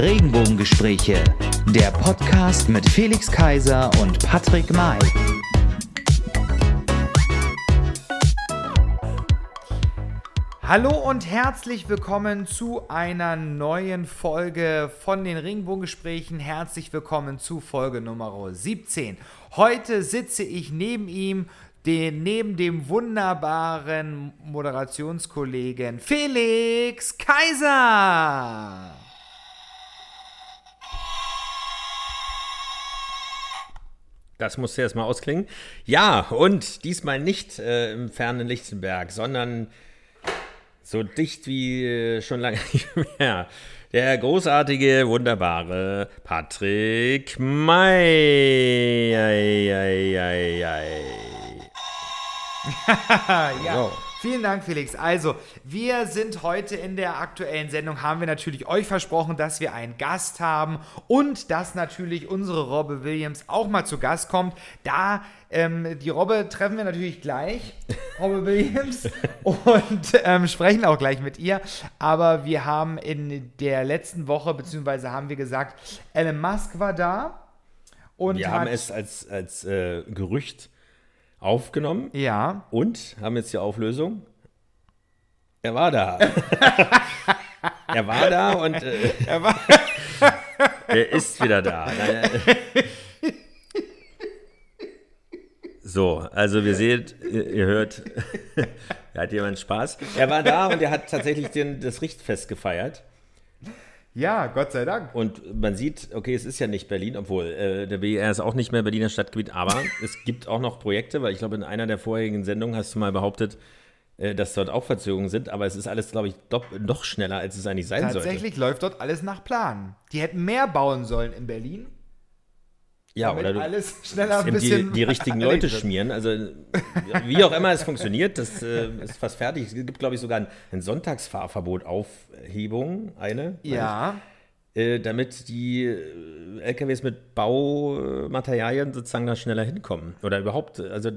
Regenbogengespräche, der Podcast mit Felix Kaiser und Patrick May. Hallo und herzlich willkommen zu einer neuen Folge von den Regenbogengesprächen. Herzlich willkommen zu Folge Nummer 17. Heute sitze ich neben ihm, den, neben dem wunderbaren Moderationskollegen Felix Kaiser. Das musste erstmal ausklingen. Ja, und diesmal nicht äh, im fernen Lichtenberg, sondern so dicht wie äh, schon lange nicht mehr. Der großartige, wunderbare Patrick May. Ja. So. Vielen Dank, Felix. Also, wir sind heute in der aktuellen Sendung, haben wir natürlich euch versprochen, dass wir einen Gast haben und dass natürlich unsere Robbe Williams auch mal zu Gast kommt. Da, ähm, die Robbe treffen wir natürlich gleich, Robbe Williams, und ähm, sprechen auch gleich mit ihr. Aber wir haben in der letzten Woche, beziehungsweise haben wir gesagt, Elon Musk war da. Und Wir haben es als, als äh, Gerücht aufgenommen Ja, und haben jetzt die Auflösung. Er war da. er war da und äh, er war. er ist wieder da. So, also wir seht, ihr, ihr hört, da hat jemand Spaß. Er war da und er hat tatsächlich den, das Richtfest gefeiert. Ja, Gott sei Dank. Und man sieht, okay, es ist ja nicht Berlin, obwohl äh, der BER ist auch nicht mehr Berliner Stadtgebiet, aber es gibt auch noch Projekte, weil ich glaube, in einer der vorherigen Sendungen hast du mal behauptet, äh, dass dort auch Verzögerungen sind, aber es ist alles, glaube ich, noch schneller, als es eigentlich sein sollte. Tatsächlich läuft dort alles nach Plan. Die hätten mehr bauen sollen in Berlin. Ja, oder du alles schneller ein eben die, bisschen die richtigen Leute schmieren. Also wie auch immer es funktioniert, das äh, ist fast fertig. Es gibt, glaube ich, sogar ein, ein Sonntagsfahrverbot Aufhebung, eine. Ja, Äh, damit die äh, LKWs mit Baumaterialien sozusagen da schneller hinkommen. Oder überhaupt, also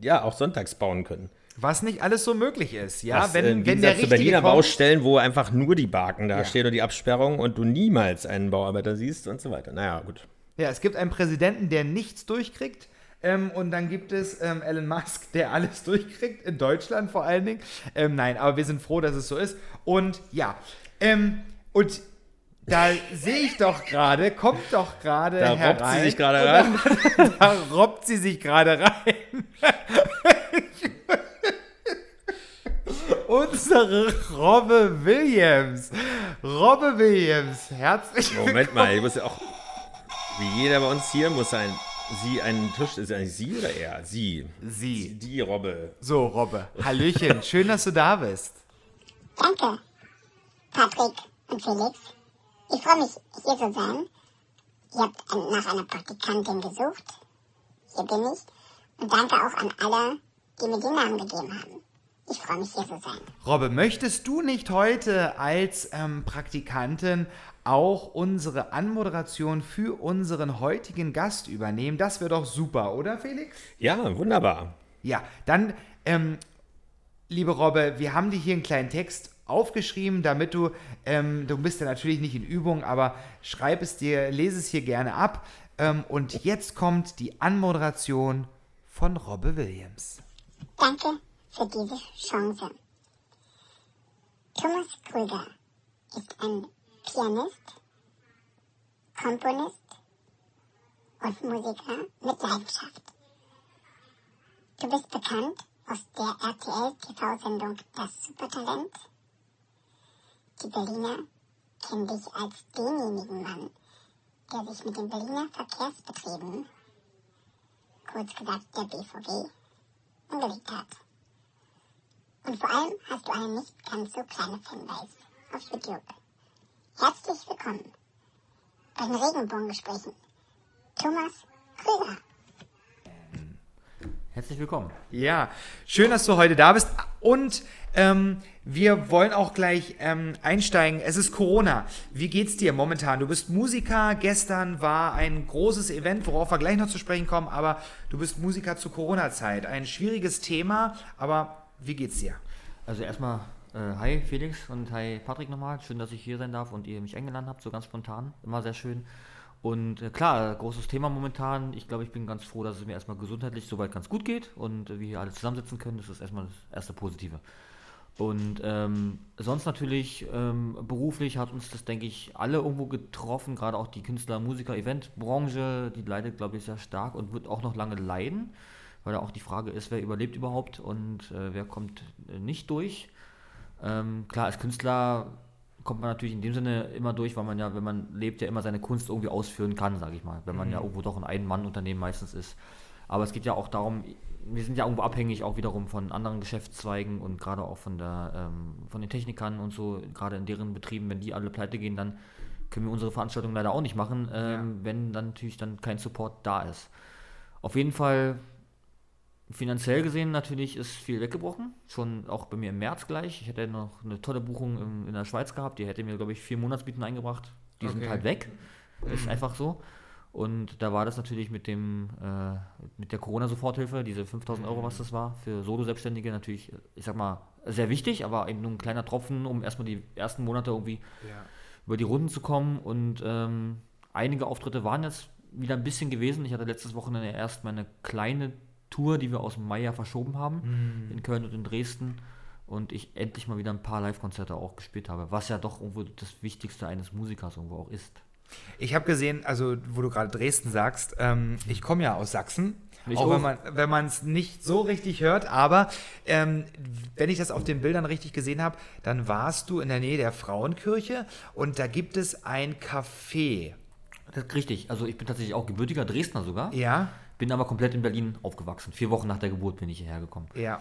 ja, auch sonntags bauen können. was nicht alles so möglich ist. Ja, Was, wenn, äh, wenn der zu Berliner kommt, Baustellen, wo einfach nur die Barken da Ja. stehen und die Absperrung und du niemals einen Bauarbeiter siehst und so weiter. Naja, gut. Ja, es gibt einen Präsidenten, der nichts durchkriegt. Ähm, und dann gibt es ähm, Elon Musk, der alles durchkriegt, in Deutschland vor allen Dingen. Ähm, nein, aber wir sind froh, dass es so ist. Und ja, ähm, und da sehe ich doch gerade, kommt doch gerade Da herein. robbt sie sich gerade ran. Da, da robbt sie sich gerade rein. Unsere Robbe Williams. Robbe Williams, herzlich Moment mal, ich muss ja auch, wie jeder bei uns hier, muss ein, sie einen Tisch, ist eigentlich sie oder er? Sie. Sie. Die Robbe. So, Robbe. Hallöchen, schön, dass du da bist. Danke, Patrick und Felix. Ich freue mich, hier zu sein. Ihr habt nach einer Praktikantin gesucht. Hier bin ich. Und danke auch an alle, die mir den Namen gegeben haben. Ich freue mich, hier zu sein. Robbe, möchtest du nicht heute als ähm, Praktikantin auch unsere Anmoderation für unseren heutigen Gast übernehmen? Das wäre doch super, oder Felix? Ja, wunderbar. Ja, dann, ähm, liebe Robbe, wir haben dir hier einen kleinen Text aufgeschrieben, damit du, ähm, du bist ja natürlich nicht in Übung, aber schreib es dir, lese es hier gerne ab. Ähm, und jetzt kommt die Anmoderation von Robbe Williams. Danke für diese Chance. Thomas Krüger ist ein Pianist, Komponist und Musiker mit Leidenschaft. Du bist bekannt aus der RTL-TV-Sendung Das Supertalent. Die Berliner kennen dich als denjenigen Mann, der sich mit den Berliner Verkehrsbetrieben, kurz gesagt der BVG, angelegt hat. Und vor allem hast du eine nicht ganz so kleine Fanbase auf YouTube. Herzlich willkommen bei den Regenbogengesprächen. Thomas Krüger. Herzlich willkommen. Ja, schön, dass du heute da bist. Und ähm, wir wollen auch gleich ähm, einsteigen. Es ist Corona. Wie geht's dir momentan? Du bist Musiker. Gestern war ein großes Event, worauf wir gleich noch zu sprechen kommen. Aber du bist Musiker zur Corona-Zeit. Ein schwieriges Thema. Aber wie geht's dir? Also erstmal äh, hi Felix und hi Patrick nochmal. Schön, dass ich hier sein darf und ihr mich eingeladen habt, so ganz spontan. Immer sehr schön. Und äh, klar, großes Thema momentan. Ich glaube, ich bin ganz froh, dass es mir erstmal gesundheitlich soweit ganz gut geht und äh, wir hier alle zusammensitzen können. Das ist erstmal das erste Positive. Und ähm, sonst natürlich ähm, beruflich hat uns das, denke ich, alle irgendwo getroffen, gerade auch die Künstler-, Musiker-, Eventbranche, die leidet, glaube ich, sehr stark und wird auch noch lange leiden, weil da auch die Frage ist, wer überlebt überhaupt und äh, wer kommt äh, nicht durch. Ähm, klar, als Künstler kommt man natürlich in dem Sinne immer durch, weil man ja, wenn man lebt, ja immer seine Kunst irgendwie ausführen kann, sage ich mal. Wenn man ja irgendwo doch ein Ein-Mann-Unternehmen meistens ist. Aber es geht ja auch darum, wir sind ja irgendwo abhängig auch wiederum von anderen Geschäftszweigen und gerade auch von der ähm, von den Technikern und so, gerade in deren Betrieben, wenn die alle pleite gehen, dann können wir unsere Veranstaltung leider auch nicht machen, ähm, wenn dann natürlich dann kein Support da ist. Auf jeden Fall finanziell gesehen natürlich ist viel weggebrochen, schon auch bei mir im März gleich. Ich hätte noch eine tolle Buchung in, in der Schweiz gehabt, die hätte mir, glaube ich, vier Monatsmieten eingebracht. Die sind Okay. halt weg. Ist einfach so. Und da war das natürlich mit dem äh, mit der Corona-Soforthilfe, diese 5000 Euro, was das war, für Solo-Selbstständige natürlich, ich sag mal, sehr wichtig, aber eben nur ein kleiner Tropfen, um erstmal die ersten Monate irgendwie über die Runden zu kommen. Und ähm, einige Auftritte waren jetzt wieder ein bisschen gewesen. Ich hatte letztes Wochenende erst meine kleine Tour, die wir aus dem Mai ja verschoben haben, in Köln und in Dresden. Und ich endlich mal wieder ein paar Live-Konzerte auch gespielt habe, was ja doch irgendwo das Wichtigste eines Musikers irgendwo auch ist. Ich habe gesehen, also wo du gerade Dresden sagst, ähm, ich komme ja aus Sachsen. Ich auch wenn man es nicht so richtig hört, aber ähm, wenn ich das auf den Bildern richtig gesehen habe, dann warst du in der Nähe der Frauenkirche und da gibt es ein Café. Richtig. Also ich bin tatsächlich auch gebürtiger Dresdner sogar. Ja, Bin aber komplett in Berlin aufgewachsen. Vier Wochen nach der Geburt bin ich hierher gekommen. ja.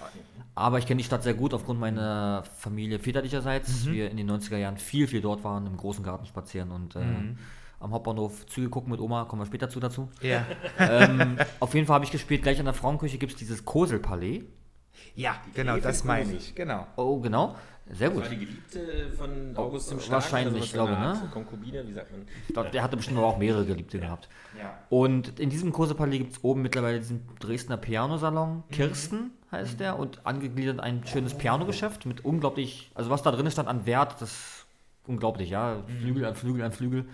Aber ich kenne die Stadt sehr gut aufgrund meiner Familie väterlicherseits. Mhm. Wir in den 90er Jahren viel, viel dort waren, im großen Garten spazieren und äh, Mhm. am Hauptbahnhof Züge gucken mit Oma, kommen wir später zu dazu. Ja, ähm, auf jeden Fall habe ich gespielt, gleich an der Frauenkirche gibt es dieses Koselpalais. Ja genau, das meine ich. Genau. Oh, genau. Sehr gut. War die Geliebte von August dem Starken? wahrscheinlich, in glaube, der Art? ne? Konkubine, wie sagt man? Ich glaub, der hatte bestimmt aber auch mehrere Geliebte gehabt. Ja. Und in diesem Koselpalais gibt es oben mittlerweile diesen Dresdner Mhm. Pianosalon. Kirsten heißt der. Und angegliedert ein schönes Pianogeschäft mit unglaublich, also was da drin stand an Wert, das ist unglaublich, ja. Mhm. Flügel an Flügel an Flügel.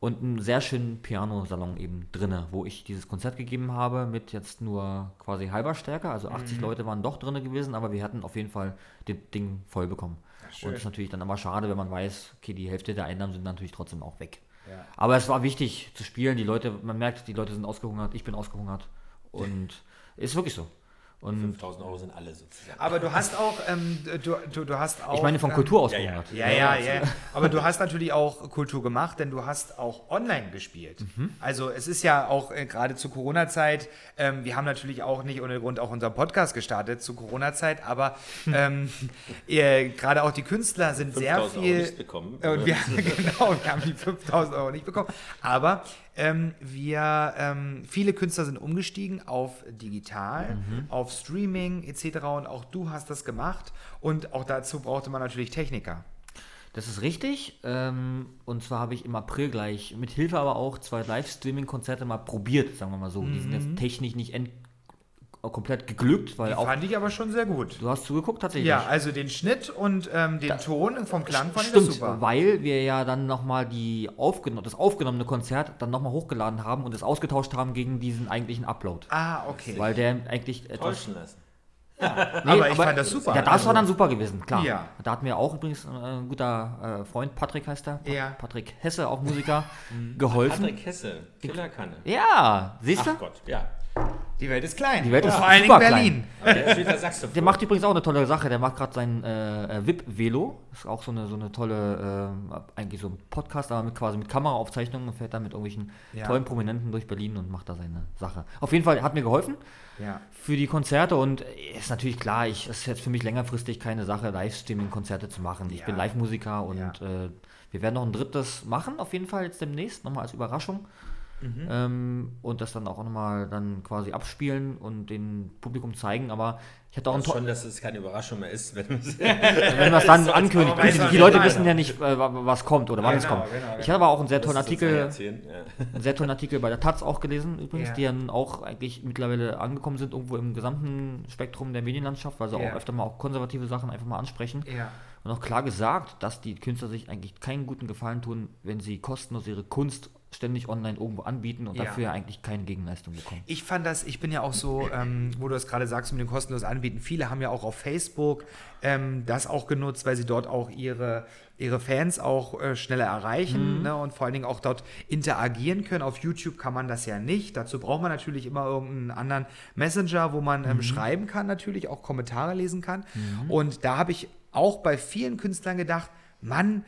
Und einen sehr schönen Pianosalon eben drinne, wo ich dieses Konzert gegeben habe mit jetzt nur quasi halber Stärke. Also 80 Mhm. Leute waren doch drinne gewesen, aber wir hatten auf jeden Fall das Ding voll bekommen. Und das ist natürlich dann immer schade, wenn man weiß, okay, die Hälfte der Einnahmen sind natürlich trotzdem auch weg. Ja. Aber es war wichtig zu spielen. Die Leute, man merkt, die Leute sind ausgehungert, ich bin ausgehungert. Und ist wirklich so. Und 5000 Euro sind alle sozusagen. Aber du hast auch, ähm, du, du, du hast auch. ich meine von ähm, Kultur ausgehungert. Ja, ja, ja. Aber du hast natürlich auch Kultur gemacht, denn du hast auch online gespielt. Mhm. Also es ist ja auch äh, gerade zur Corona-Zeit, ähm, wir haben natürlich auch nicht ohne Grund auch unseren Podcast gestartet zur Corona-Zeit, aber ähm, gerade auch die Künstler sind sehr 5000 Euro viel... nicht bekommen. Und wir, genau, wir haben die 5000 Euro nicht bekommen. Aber ähm, wir, ähm, viele Künstler sind umgestiegen auf digital, Mhm. auf Streaming etc. Und auch du hast das gemacht. Und auch dazu brauchte man natürlich Techniker. Das ist richtig. Ähm, und zwar habe ich im April gleich, mit Hilfe aber auch, zwei Live-Streaming-Konzerte mal probiert, sagen wir mal so. Die sind jetzt technisch nicht end komplett geglückt, weil Die auch. fand ich aber schon sehr gut. Du hast zugeguckt tatsächlich. Ja, also den Schnitt und ähm, den Ton vom Klang fand ich Stimmt, das super. weil wir ja dann nochmal die aufgenommen, das aufgenommene Konzert dann nochmal hochgeladen haben und es ausgetauscht haben gegen diesen eigentlichen Upload. Ah, okay. Weil der eigentlich etwas. Täuschen lassen. Nee, aber ich fand das super. Ja, das Also- war dann super gewesen, klar. Ja. Da hatten wir auch übrigens äh, ein guter äh, Freund, Patrick heißt er, Pa- Ja. Patrick Hesse, auch Musiker, geholfen. Patrick Hesse, Killerkanne. Ja, siehst du? Ach Gott, ja. Die Welt ist klein. Die Welt ist Vor allen Dingen Berlin. Der. Der macht übrigens auch eine tolle Sache. Der macht gerade sein äh, äh, VIP-Velo. Ist auch so eine, so eine tolle, äh, eigentlich so ein Podcast, aber mit, quasi mit Kameraaufzeichnungen und fährt da mit irgendwelchen Ja. tollen Prominenten durch Berlin und macht da seine Sache. Auf jeden Fall hat mir geholfen Ja. für die Konzerte und ist natürlich klar, ich es ist jetzt für mich längerfristig keine Sache, Livestreaming-Konzerte zu machen. Ich Ja. bin Live-Musiker und Ja. äh, wir werden noch ein drittes machen, auf jeden Fall jetzt demnächst, nochmal als Überraschung. Ähm, und das dann auch nochmal dann quasi abspielen und dem Publikum zeigen. Aber ich hatte auch ein Also to- schon, dass es keine Überraschung mehr ist, wenn wenn wir es dann du, Die, die Leute wissen ja nicht, äh, wa- was kommt oder wann es Genau, kommt. genau, Ich habe aber auch einen sehr tollen Artikel, ja. einen sehr tollen Artikel bei der Taz auch gelesen übrigens, Ja. die dann auch eigentlich mittlerweile angekommen sind, irgendwo im gesamten Spektrum der Medienlandschaft, weil sie Ja. auch öfter mal auch konservative Sachen einfach mal ansprechen. Ja. Und auch klar gesagt, dass die Künstler sich eigentlich keinen guten Gefallen tun, wenn sie kostenlos ihre Kunst ständig online irgendwo anbieten und Ja. dafür ja eigentlich keine Gegenleistung bekommen. Ich fand das, ich bin ja auch so, ähm, wo du es gerade sagst, mit dem kostenlos anbieten. Viele haben ja auch auf Facebook ähm, das auch genutzt, weil sie dort auch ihre, ihre Fans auch äh, schneller erreichen ne, und vor allen Dingen auch dort interagieren können. Auf YouTube kann man das ja nicht. Dazu braucht man natürlich immer irgendeinen anderen Messenger, wo man ähm, schreiben kann, natürlich auch Kommentare lesen kann. Und da habe ich auch bei vielen Künstlern gedacht, Mann,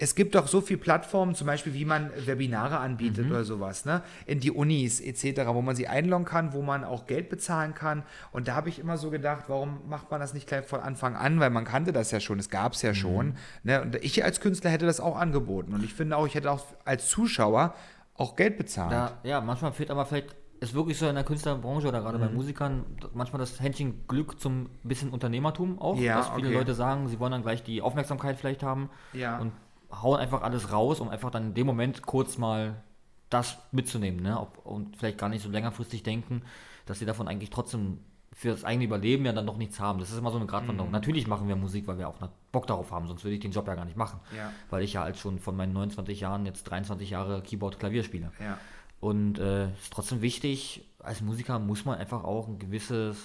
es gibt doch so viele Plattformen, zum Beispiel, wie man Webinare anbietet oder sowas, ne? In die Unis etc., wo man sie einloggen kann, wo man auch Geld bezahlen kann. Und da habe ich immer so gedacht, warum macht man das nicht gleich von Anfang an? Weil man kannte das ja schon, es gab es ja schon. Ne? Und ich als Künstler hätte das auch angeboten. Und ich finde auch, ich hätte auch als Zuschauer auch Geld bezahlt. Da, ja, manchmal fehlt aber vielleicht, ist wirklich so in der Künstlerbranche oder gerade bei Musikern, manchmal das Händchen Glück zum bisschen Unternehmertum auch, Ja, dass viele okay. Leute sagen, sie wollen dann gleich die Aufmerksamkeit vielleicht haben Ja. und hauen einfach alles raus, um einfach dann in dem Moment kurz mal das mitzunehmen, ne? Ob, und vielleicht gar nicht so längerfristig denken, dass sie davon eigentlich trotzdem für das eigene Überleben ja dann noch nichts haben. Das ist immer so eine Mhm. Gratwanderung. Natürlich machen wir Musik, weil wir auch Bock darauf haben, sonst würde ich den Job ja gar nicht machen. Ja. Weil ich ja als schon von meinen 29 Jahren jetzt 23 Jahre Keyboard, Klavier spiele. Ja. Und äh, ist trotzdem wichtig, als Musiker muss man einfach auch ein gewisses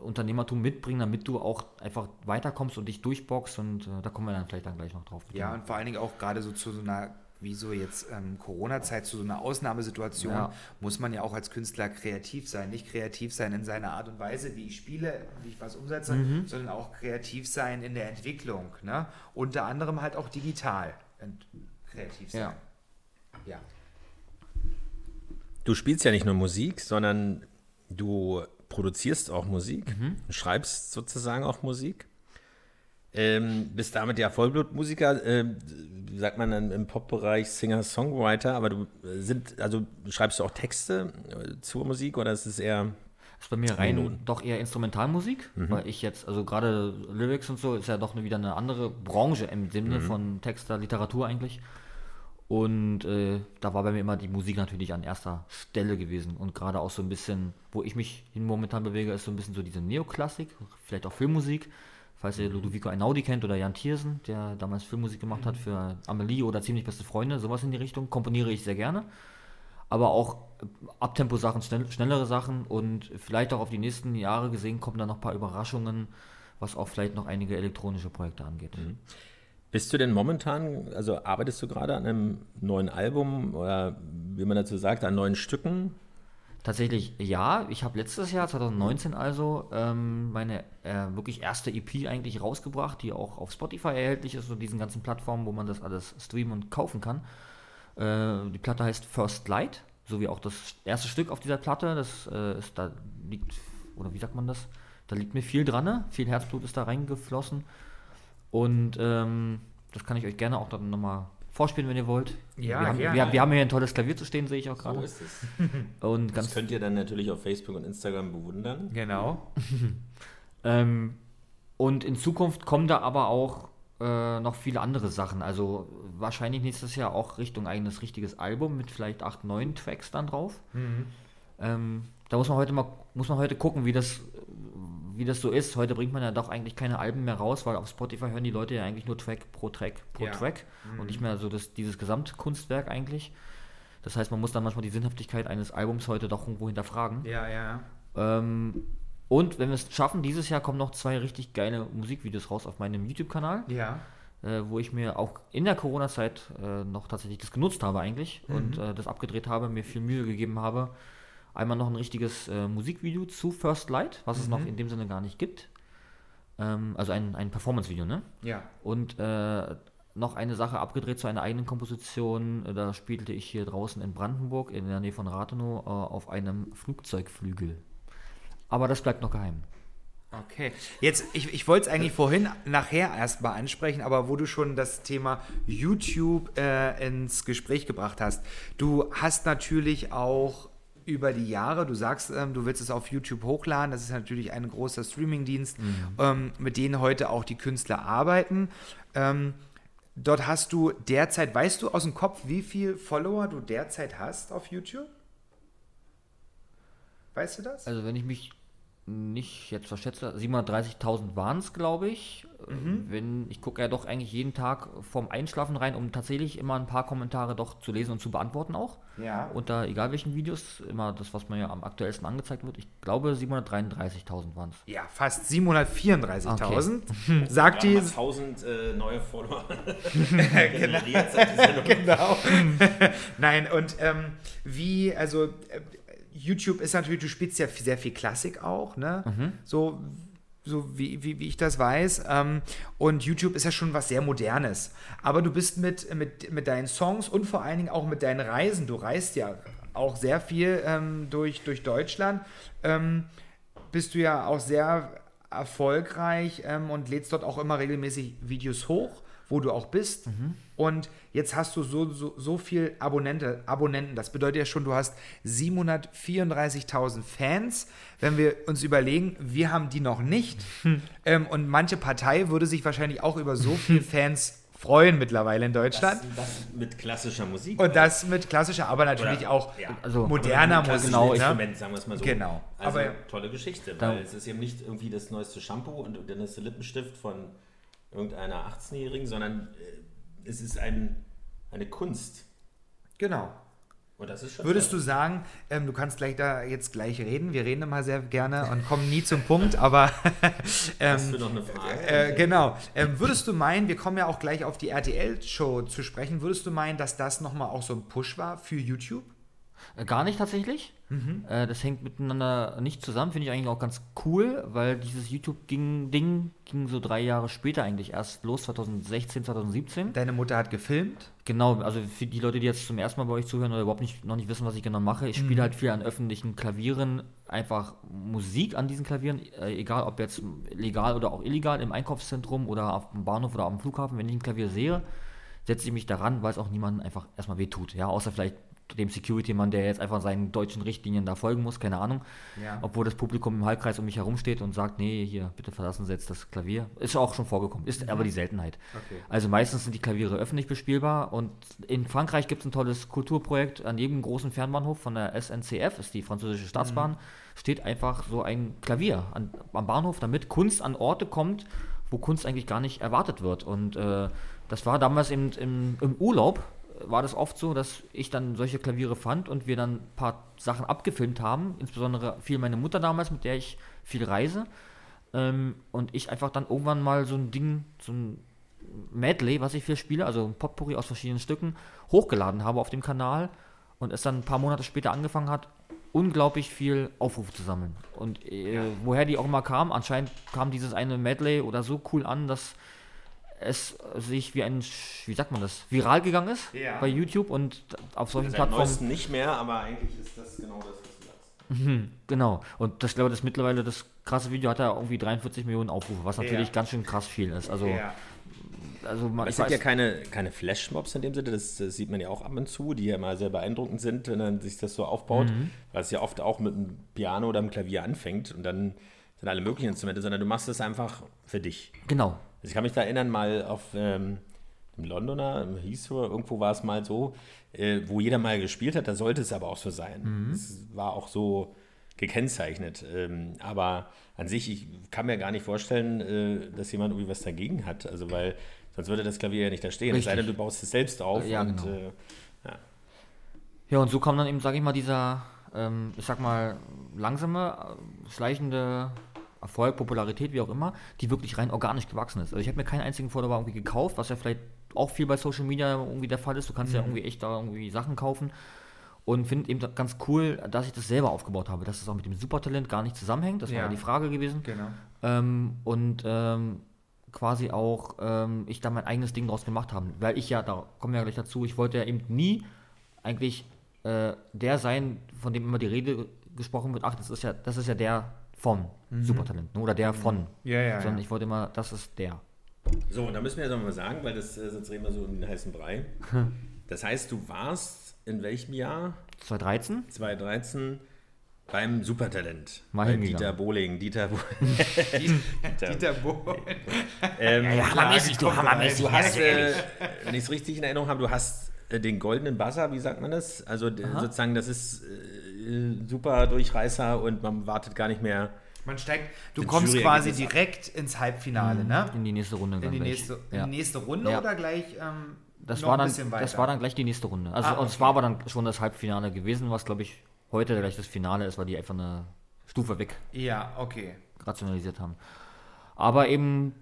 Unternehmertum mitbringen, damit du auch einfach weiterkommst und dich durchboxst und äh, da kommen wir dann vielleicht dann gleich noch drauf. Ja, und vor allen Dingen auch gerade so zu so einer, wie so jetzt ähm, Corona-Zeit, zu so einer Ausnahmesituation, Ja. muss man ja auch als Künstler kreativ sein. Nicht kreativ sein in seiner Art und Weise, wie ich spiele, wie ich was umsetze, Mhm. sondern auch kreativ sein in der Entwicklung. Ne? Unter anderem halt auch digital kreativ sein. Ja. ja. Du spielst ja nicht nur Musik, sondern du produzierst auch Musik, schreibst sozusagen auch Musik. Ähm, bist damit ja Vollblutmusiker, wie sagt man dann im Pop-Bereich Singer-Songwriter, aber du äh, sind, also schreibst du auch Texte äh, zur Musik oder ist es eher ist bei mir rein Mono. doch eher Instrumentalmusik, Mhm. weil ich jetzt, also gerade Lyrics und so, ist ja doch wieder eine andere Branche im Mhm. Sinne von Texter, Literatur eigentlich. Und äh, da war bei mir immer die Musik natürlich an erster Stelle gewesen. Und gerade auch so ein bisschen, wo ich mich hin momentan bewege, ist so ein bisschen so diese Neoklassik, vielleicht auch Filmmusik. Falls ihr Ludovico Einaudi kennt oder Jan Thiersen, der damals Filmmusik gemacht hat für Amelie oder Ziemlich Beste Freunde, sowas in die Richtung, komponiere ich sehr gerne aber auch äh, Abtempo-Sachen, schnell, schnellere Sachen und vielleicht auch auf die nächsten Jahre gesehen kommen da noch ein paar Überraschungen, was auch vielleicht noch einige elektronische Projekte angeht. Bist du denn momentan, also arbeitest du gerade an einem neuen Album oder wie man dazu sagt, an neuen Stücken? Tatsächlich ja, ich habe letztes Jahr, 2019 also, ähm, meine äh, wirklich erste EP eigentlich rausgebracht, die auch auf Spotify erhältlich ist und diesen ganzen Plattformen, wo man das alles streamen und kaufen kann. Äh, die Platte heißt First Light, so wie auch das erste Stück auf dieser Platte. Das äh, ist, da liegt, oder wie sagt man das? Da liegt mir viel dran, ne? viel Herzblut ist da reingeflossen. Und ähm, das kann ich euch gerne auch dann nochmal vorspielen, wenn ihr wollt. Ja, wir, haben, gerne. wir, wir haben hier ein tolles Klavier zu stehen, sehe ich auch gerade. ist es. Und Das könnt ihr dann natürlich auf Facebook und Instagram bewundern. Genau. Ähm, und in Zukunft kommen da aber auch äh, noch viele andere Sachen. Also wahrscheinlich nächstes Jahr auch Richtung eigenes richtiges Album mit vielleicht acht, neun Tracks dann drauf. Ähm, da muss man heute mal muss man heute gucken, wie das wie das so ist. Heute bringt man ja doch eigentlich keine Alben mehr raus, weil auf Spotify hören die Leute ja eigentlich nur Track pro Track pro Ja. Track und nicht mehr so das, dieses Gesamtkunstwerk eigentlich. Das heißt, man muss dann manchmal die Sinnhaftigkeit eines Albums heute doch irgendwo hinterfragen. Ja, ja. Ähm, und wenn wir es schaffen, dieses Jahr kommen noch zwei richtig geile Musikvideos raus auf meinem YouTube-Kanal, Ja. äh, wo ich mir auch in der Corona-Zeit äh, noch tatsächlich das genutzt habe eigentlich und äh, das abgedreht habe, mir viel Mühe gegeben habe. Einmal noch ein richtiges äh, Musikvideo zu First Light, was es noch in dem Sinne gar nicht gibt. Ähm, also ein, ein Performance-Video, ne? Ja. Und äh, noch eine Sache abgedreht zu einer eigenen Komposition. Äh, Da spielte ich hier draußen in Brandenburg, in der Nähe von Rathenow, äh, auf einem Flugzeugflügel. Aber das bleibt noch geheim. Okay. Jetzt, ich, ich wollte es eigentlich vorhin nachher erstmal ansprechen, aber wo du schon das Thema YouTube äh, ins Gespräch gebracht hast. Du hast natürlich auch über die Jahre, du sagst, ähm, du willst es auf YouTube hochladen, das ist natürlich ein großer Streamingdienst, ähm, mit denen heute auch die Künstler arbeiten. Ähm, dort hast du derzeit, weißt du aus dem Kopf, wie viel Follower du derzeit hast auf YouTube? Weißt du das? Also wenn ich mich nicht jetzt verschätze, 730.000 waren es, glaube ich. Mhm. Wenn ich gucke ja doch eigentlich jeden Tag vorm Einschlafen rein, um tatsächlich immer ein paar Kommentare doch zu lesen und zu beantworten auch. Ja. Unter egal welchen Videos, immer das, was mir ja am aktuellsten angezeigt wird. Ich glaube 733.000 waren es. Ja, fast 734.000. Sagt die. 1000 äh, neue Follower. genau. Nein, und ähm, wie, also äh, YouTube ist natürlich, du spielst ja sehr viel Klassik auch, ne? So, so wie, wie, wie ich das weiß. Ähm, und YouTube ist ja schon was sehr Modernes. Aber du bist mit, mit, mit deinen Songs und vor allen Dingen auch mit deinen Reisen, du reist ja auch sehr viel ähm, durch, durch Deutschland, ähm, bist du ja auch sehr erfolgreich ähm, und lädst dort auch immer regelmäßig Videos hoch, wo du auch bist. Und jetzt hast du so, so, so viel Abonnente, Abonnenten. Das bedeutet ja schon, du hast 734.000 Fans. Wenn wir uns überlegen, wir haben die noch nicht. Ähm, und manche Partei würde sich wahrscheinlich auch über so viele Fans freuen mittlerweile in Deutschland. Das, das mit klassischer Musik. und das mit klassischer, aber natürlich Oder- auch ja. Also, moderner Musik. klassischem ne? Instrument, sagen wir es mal so. Genau. Also Aber- tolle Geschichte, weil es ist eben nicht irgendwie das neueste Shampoo und der neueste Lippenstift von irgendeiner 18-Jährigen, sondern äh, es ist ein, eine Kunst. Genau. Würdest du sagen, ähm, du kannst gleich da jetzt gleich reden, wir reden immer sehr gerne und kommen nie zum Punkt, aber ähm, Hast du noch eine Frage? äh, genau. Ähm, würdest du meinen, wir kommen ja auch gleich auf die RTL-Show zu sprechen, würdest du meinen, dass das nochmal auch so ein Push war für YouTube? Äh, Gar nicht tatsächlich. Mhm. Äh, das hängt miteinander nicht zusammen, finde ich eigentlich auch ganz cool, weil dieses YouTube-Ding ging so drei Jahre später eigentlich erst los, 2016, 2017. Deine Mutter hat gefilmt. Genau, also für die Leute, die jetzt zum ersten Mal bei euch zuhören oder überhaupt nicht, noch nicht wissen, was ich genau mache, ich spiele halt viel an öffentlichen Klavieren, einfach Musik an diesen Klavieren, äh, egal ob jetzt legal oder auch illegal, im Einkaufszentrum oder auf dem Bahnhof oder am Flughafen, wenn ich ein Klavier sehe, setze ich mich daran, weil es auch niemandem einfach erstmal wehtut, ja, außer vielleicht dem Security-Mann, der jetzt einfach seinen deutschen Richtlinien da folgen muss, keine Ahnung. Ja. Obwohl das Publikum im Halbkreis um mich herum steht und sagt, nee, hier, bitte verlassen Sie jetzt das Klavier. Ist auch schon vorgekommen, ist aber die Seltenheit. Okay. Also meistens sind die Klaviere öffentlich bespielbar und in Frankreich gibt es ein tolles Kulturprojekt an jedem großen Fernbahnhof von der SNCF, ist die französische Staatsbahn, steht einfach so ein Klavier an, am Bahnhof, damit Kunst an Orte kommt, wo Kunst eigentlich gar nicht erwartet wird. Und äh, das war damals im, im, im Urlaub, war das oft so, dass ich dann solche Klaviere fand und wir dann ein paar Sachen abgefilmt haben, insbesondere viel meine Mutter damals, mit der ich viel reise. Ähm, und ich einfach dann irgendwann mal so ein Ding, so ein Medley, was ich viel spiele, also ein Potpourri aus verschiedenen Stücken, hochgeladen habe auf dem Kanal und es dann ein paar Monate später angefangen hat, unglaublich viel Aufrufe zu sammeln. Und äh, woher die auch immer kam, anscheinend kam dieses eine Medley oder so cool an, dass es sich wie ein, wie sagt man das, viral gegangen ist Ja. bei YouTube und auf solchen Seit Plattformen. nicht mehr, aber eigentlich ist das genau das, was du sagst. Genau. Und das glaube ich, das mittlerweile das krasse Video hat ja irgendwie 43 Millionen Aufrufe, was natürlich Ja. ganz schön krass viel ist. Also, Ja. also man, Es ich sind ja keine, keine Flashmobs in dem Sinne, das, das sieht man ja auch ab und zu, die ja mal sehr beeindruckend sind, wenn dann sich das so aufbaut, weil es ja oft auch mit einem Piano oder einem Klavier anfängt und dann sind alle möglichen Instrumente, sondern du machst es einfach für dich. genau. Also ich kann mich da erinnern, mal auf ähm, im Londoner, im Heathrow, irgendwo war es mal so, äh, wo jeder mal gespielt hat, da sollte es aber auch so sein. Es war auch so gekennzeichnet. Ähm, aber an sich, ich kann mir gar nicht vorstellen, äh, dass jemand irgendwie was dagegen hat. Also weil sonst würde das Klavier ja nicht da stehen. Es sei denn, du baust es selbst auf Ja, und genau. äh, Ja, und so kam dann eben, sage ich mal, dieser, ähm, ich sag mal, langsame, äh, schleichende Erfolg, Popularität, wie auch immer, die wirklich rein organisch gewachsen ist. Also ich habe mir keinen einzigen Follower irgendwie gekauft, was ja vielleicht auch viel bei Social Media irgendwie der Fall ist. Du kannst ja irgendwie echt da irgendwie Sachen kaufen. Und finde eben ganz cool, dass ich das selber aufgebaut habe, dass es auch mit dem Supertalent gar nicht zusammenhängt. Das war Ja. ja die Frage gewesen. Genau. Ähm, und ähm, quasi auch ähm, ich da mein eigenes Ding draus gemacht habe. Weil ich ja, da kommen wir ja gleich dazu, ich wollte ja eben nie eigentlich äh, der sein, von dem immer die Rede gesprochen wird, ach, das ist ja, das ist ja der vom Supertalent ne? oder der von. Ja, ja, Sondern ja. ich wollte immer, das ist der. So, und da müssen wir jetzt nochmal sagen, weil das, äh, sonst reden wir so um den heißen Brei. Das heißt, du warst in welchem Jahr? 2013? 2013 beim Supertalent. Mal bei. Dieter Bohling. Dieter Bo Dieter Bohlen. ähm, hammermäßig, du hammermäßig. Du hast, äh, wenn ich es richtig in Erinnerung habe, du hast äh, den goldenen Buzzer, wie sagt man das? Also d- sozusagen, das ist äh, super Durchreißer und man wartet gar nicht mehr. Man steigt, du kommst Jury quasi ab. direkt ins Halbfinale, ne? In die nächste Runde. In die gleich. nächste, in ja. die nächste Runde Ja. oder gleich ähm, Das noch war, ein dann, bisschen weiter? das war dann gleich die nächste Runde. Also Ah, und es okay. war aber dann schon das Halbfinale gewesen, was glaube ich heute gleich das Finale ist, weil die einfach eine Stufe weg Ja, okay. rationalisiert haben. Aber eben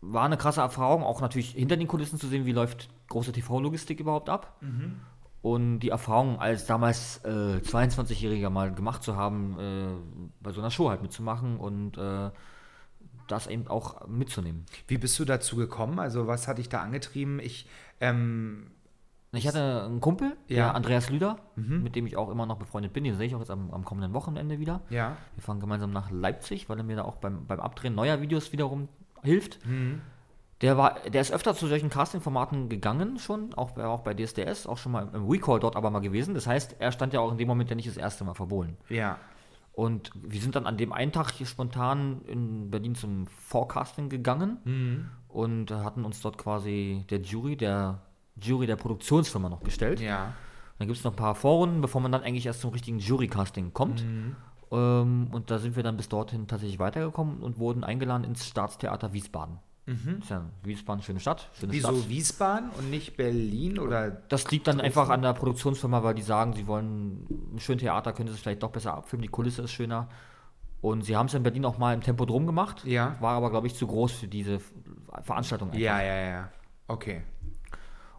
war eine krasse Erfahrung, auch natürlich hinter den Kulissen zu sehen, wie läuft große TV-Logistik überhaupt ab. Mhm. Und die Erfahrung als damals äh, 22-Jähriger mal gemacht zu haben, äh, bei so einer Show halt mitzumachen und äh, das eben auch mitzunehmen. Wie bist du dazu gekommen? Also was hat dich da angetrieben? Ich, ähm, Ich hatte einen Kumpel, Ja. Andreas Lüder, mit dem ich auch immer noch befreundet bin. Den sehe ich auch jetzt am, am kommenden Wochenende wieder. ja. Wir fahren gemeinsam nach Leipzig, weil er mir da auch beim, beim Abdrehen neuer Videos wiederum hilft. Der, war, der ist öfter zu solchen Casting-Formaten gegangen schon, auch, bei- auch bei DSDS, auch schon mal im Recall dort aber mal gewesen. Das heißt, er stand ja auch in dem Moment ja nicht das erste Mal verbohlen. Ja. Und wir sind dann an dem einen Tag hier spontan in Berlin zum Forecasting gegangen und hatten uns dort quasi der Jury, der Jury der Produktionsfirma noch gestellt. Ja. Dann gibt es noch ein paar Vorrunden, bevor man dann eigentlich erst zum richtigen Jurycasting kommt. Ähm, und da sind wir dann bis dorthin tatsächlich weitergekommen und wurden eingeladen ins Staatstheater Wiesbaden. Ist ja Wiesbaden, schöne Stadt, schöne Wieso Stadt. Wiesbaden und nicht Berlin oder Das liegt dann einfach an der Produktionsfirma, weil die sagen, sie wollen ein schönes Theater, können sie es vielleicht doch besser abfilmen, die Kulisse ist schöner. Und sie haben es in Berlin auch mal im Tempodrom gemacht, Ja. war aber, glaube ich, zu groß für diese Veranstaltung. einfach. Ja, ja, ja. Okay.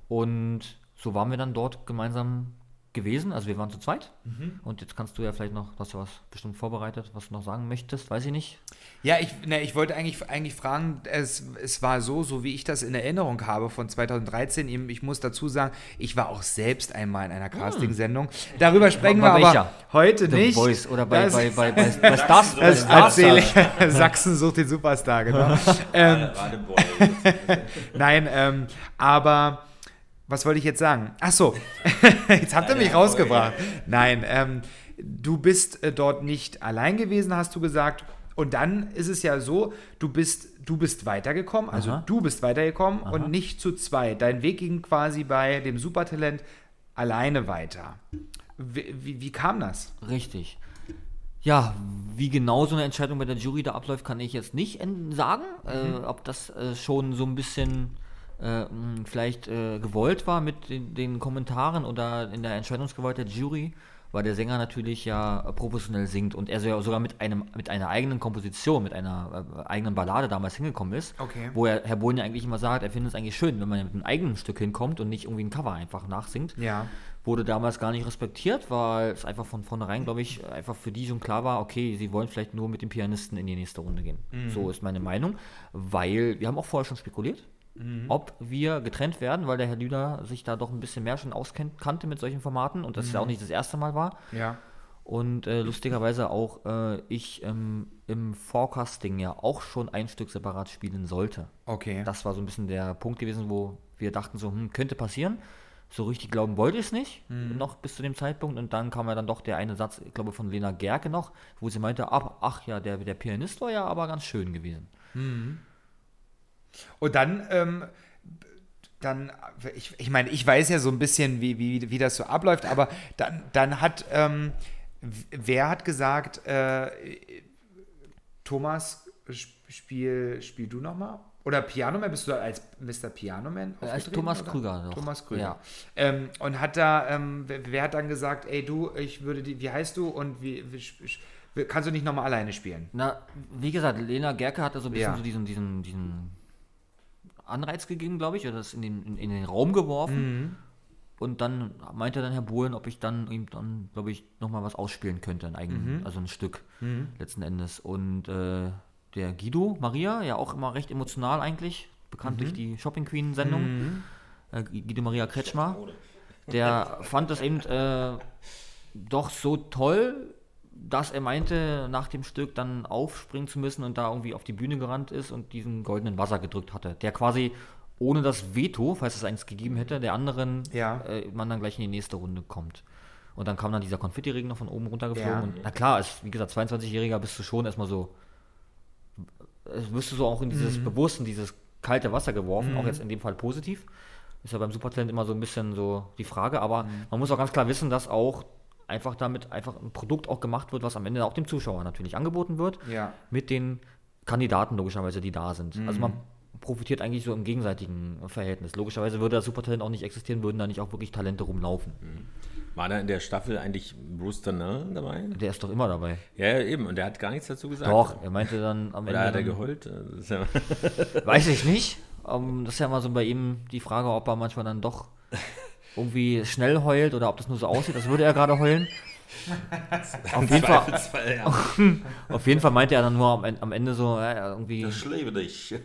Und so waren wir dann dort gemeinsam gewesen. Also wir waren zu zweit. Mhm. Und jetzt kannst du ja vielleicht noch, du hast ja was bestimmt vorbereitet, was du noch sagen möchtest, weiß ich nicht. Ja, ich, ne, ich wollte eigentlich, eigentlich fragen, es, es war so, so wie ich das in Erinnerung habe von 2013. Eben, Ich muss dazu sagen, ich war auch selbst einmal in einer Casting-Sendung. Darüber sprechen Bei wir aber welcher? heute The nicht. Voice oder bei, Das- bei, bei, bei, bei Stars. bei Das Stars- erzähle ich. Sachsen sucht den Superstar, genau. ähm, nein, ähm, aber was wollte ich jetzt sagen? Ach so, jetzt habt ihr mich rausgebracht. Nein, ähm, du bist äh, dort nicht allein gewesen, hast du gesagt. Und dann ist es ja so, du bist, du bist weitergekommen, also Aha. du bist weitergekommen und nicht zu zweit. Dein Weg ging quasi bei dem Supertalent alleine weiter. Wie, wie, wie kam das? Richtig. Ja, wie genau so eine Entscheidung bei der Jury da abläuft, kann ich jetzt nicht en- sagen. Äh, ob das äh, schon so ein bisschen äh, vielleicht äh, gewollt war mit den, den Kommentaren oder in der Entscheidungsgewalt der Jury, weil der Sänger natürlich ja professionell singt und er sogar mit einem mit einer eigenen Komposition, mit einer äh, eigenen Ballade damals hingekommen ist, Okay. wo er, Herr Bohlen ja eigentlich immer sagt, er findet es eigentlich schön, wenn man mit einem eigenen Stück hinkommt und nicht irgendwie ein Cover einfach nachsingt Ja. wurde damals gar nicht respektiert, weil es einfach von vornherein, glaube ich, einfach für die schon klar war, okay, sie wollen vielleicht nur mit dem Pianisten in die nächste Runde gehen. So ist meine Meinung, weil wir haben auch vorher schon spekuliert, ob wir getrennt werden, weil der Herr Lüder sich da doch ein bisschen mehr schon auskannte mit solchen Formaten und das ja auch nicht das erste Mal war. Ja. Und äh, lustigerweise auch äh, ich ähm, im Forecasting ja auch schon ein Stück separat spielen sollte. Okay. Das war so ein bisschen der Punkt gewesen, wo wir dachten so, hm, könnte passieren. So richtig glauben wollte ich es nicht, noch bis zu dem Zeitpunkt. Und dann kam ja dann doch der eine Satz, ich glaube von Lena Gerke noch, wo sie meinte, ach, ach ja, der, der Pianist war ja aber ganz schön gewesen. Und dann, ähm, dann, ich, ich meine, ich weiß ja so ein bisschen, wie, wie, wie das so abläuft, aber dann, dann hat, ähm, wer hat gesagt, äh, Thomas, sp- spiel, spiel du nochmal? Oder Pianoman, bist du da als Mr. Pianoman? Als Thomas oder? Krüger doch. Thomas Krüger. Ja. Ähm, und hat da, ähm, wer, hat dann gesagt, ey du, ich würde die, wie heißt du und wie, wie kannst du nicht nochmal alleine spielen? Na, wie gesagt, Lena Gerke hatte so ein bisschen Ja. so diesen, diesen, diesen Anreiz gegeben, glaube ich, oder das in den, in, in den Raum geworfen. Und dann meinte dann Herr Bohlen, ob ich dann ihm dann, glaube ich, nochmal was ausspielen könnte, ein eigen, also ein Stück letzten Endes. Und äh, der Guido Maria, ja auch immer recht emotional eigentlich, bekannt durch die Shopping Queen-Sendung, äh, Guido Maria Kretschmer, der fand das eben äh, doch so toll, dass er meinte, nach dem Stück dann aufspringen zu müssen und da irgendwie auf die Bühne gerannt ist und diesen goldenen Wasser gedrückt hatte, der quasi ohne das Veto, falls es eins gegeben hätte, der anderen Ja. äh, man dann gleich in die nächste Runde kommt. Und dann kam dann dieser Konfettiregen noch von oben runtergeflogen. Ja. Und na klar, als, wie gesagt, 22-Jähriger bist du schon erstmal so, wirst du so auch in dieses Mhm. Bewusst, in dieses kalte Wasser geworfen, auch jetzt in dem Fall positiv. Ist ja beim Supertalent immer so ein bisschen so die Frage, aber Mhm. man muss auch ganz klar wissen, dass auch einfach damit einfach ein Produkt auch gemacht wird, was am Ende auch dem Zuschauer natürlich angeboten wird, Ja. mit den Kandidaten logischerweise, die da sind. Also Mhm. man profitiert eigentlich so im gegenseitigen Verhältnis. Logischerweise würde das Supertalent auch nicht existieren, würden da nicht auch wirklich Talente rumlaufen. War da in der Staffel eigentlich Bruce Danner dabei? Der ist doch immer dabei. Ja, eben. Und der hat gar nichts dazu gesagt. Doch, er meinte dann am Oder hat er geheult? Ja Weiß ich nicht. Ähm, das ist ja immer so bei ihm die Frage, ob er manchmal dann doch irgendwie schnell heult oder ob das nur so aussieht, als würde er gerade heulen. Auf jeden, Fall, ja. auf jeden Fall meinte er dann nur am, En- am Ende so, ja, irgendwie. Ich liebe dich.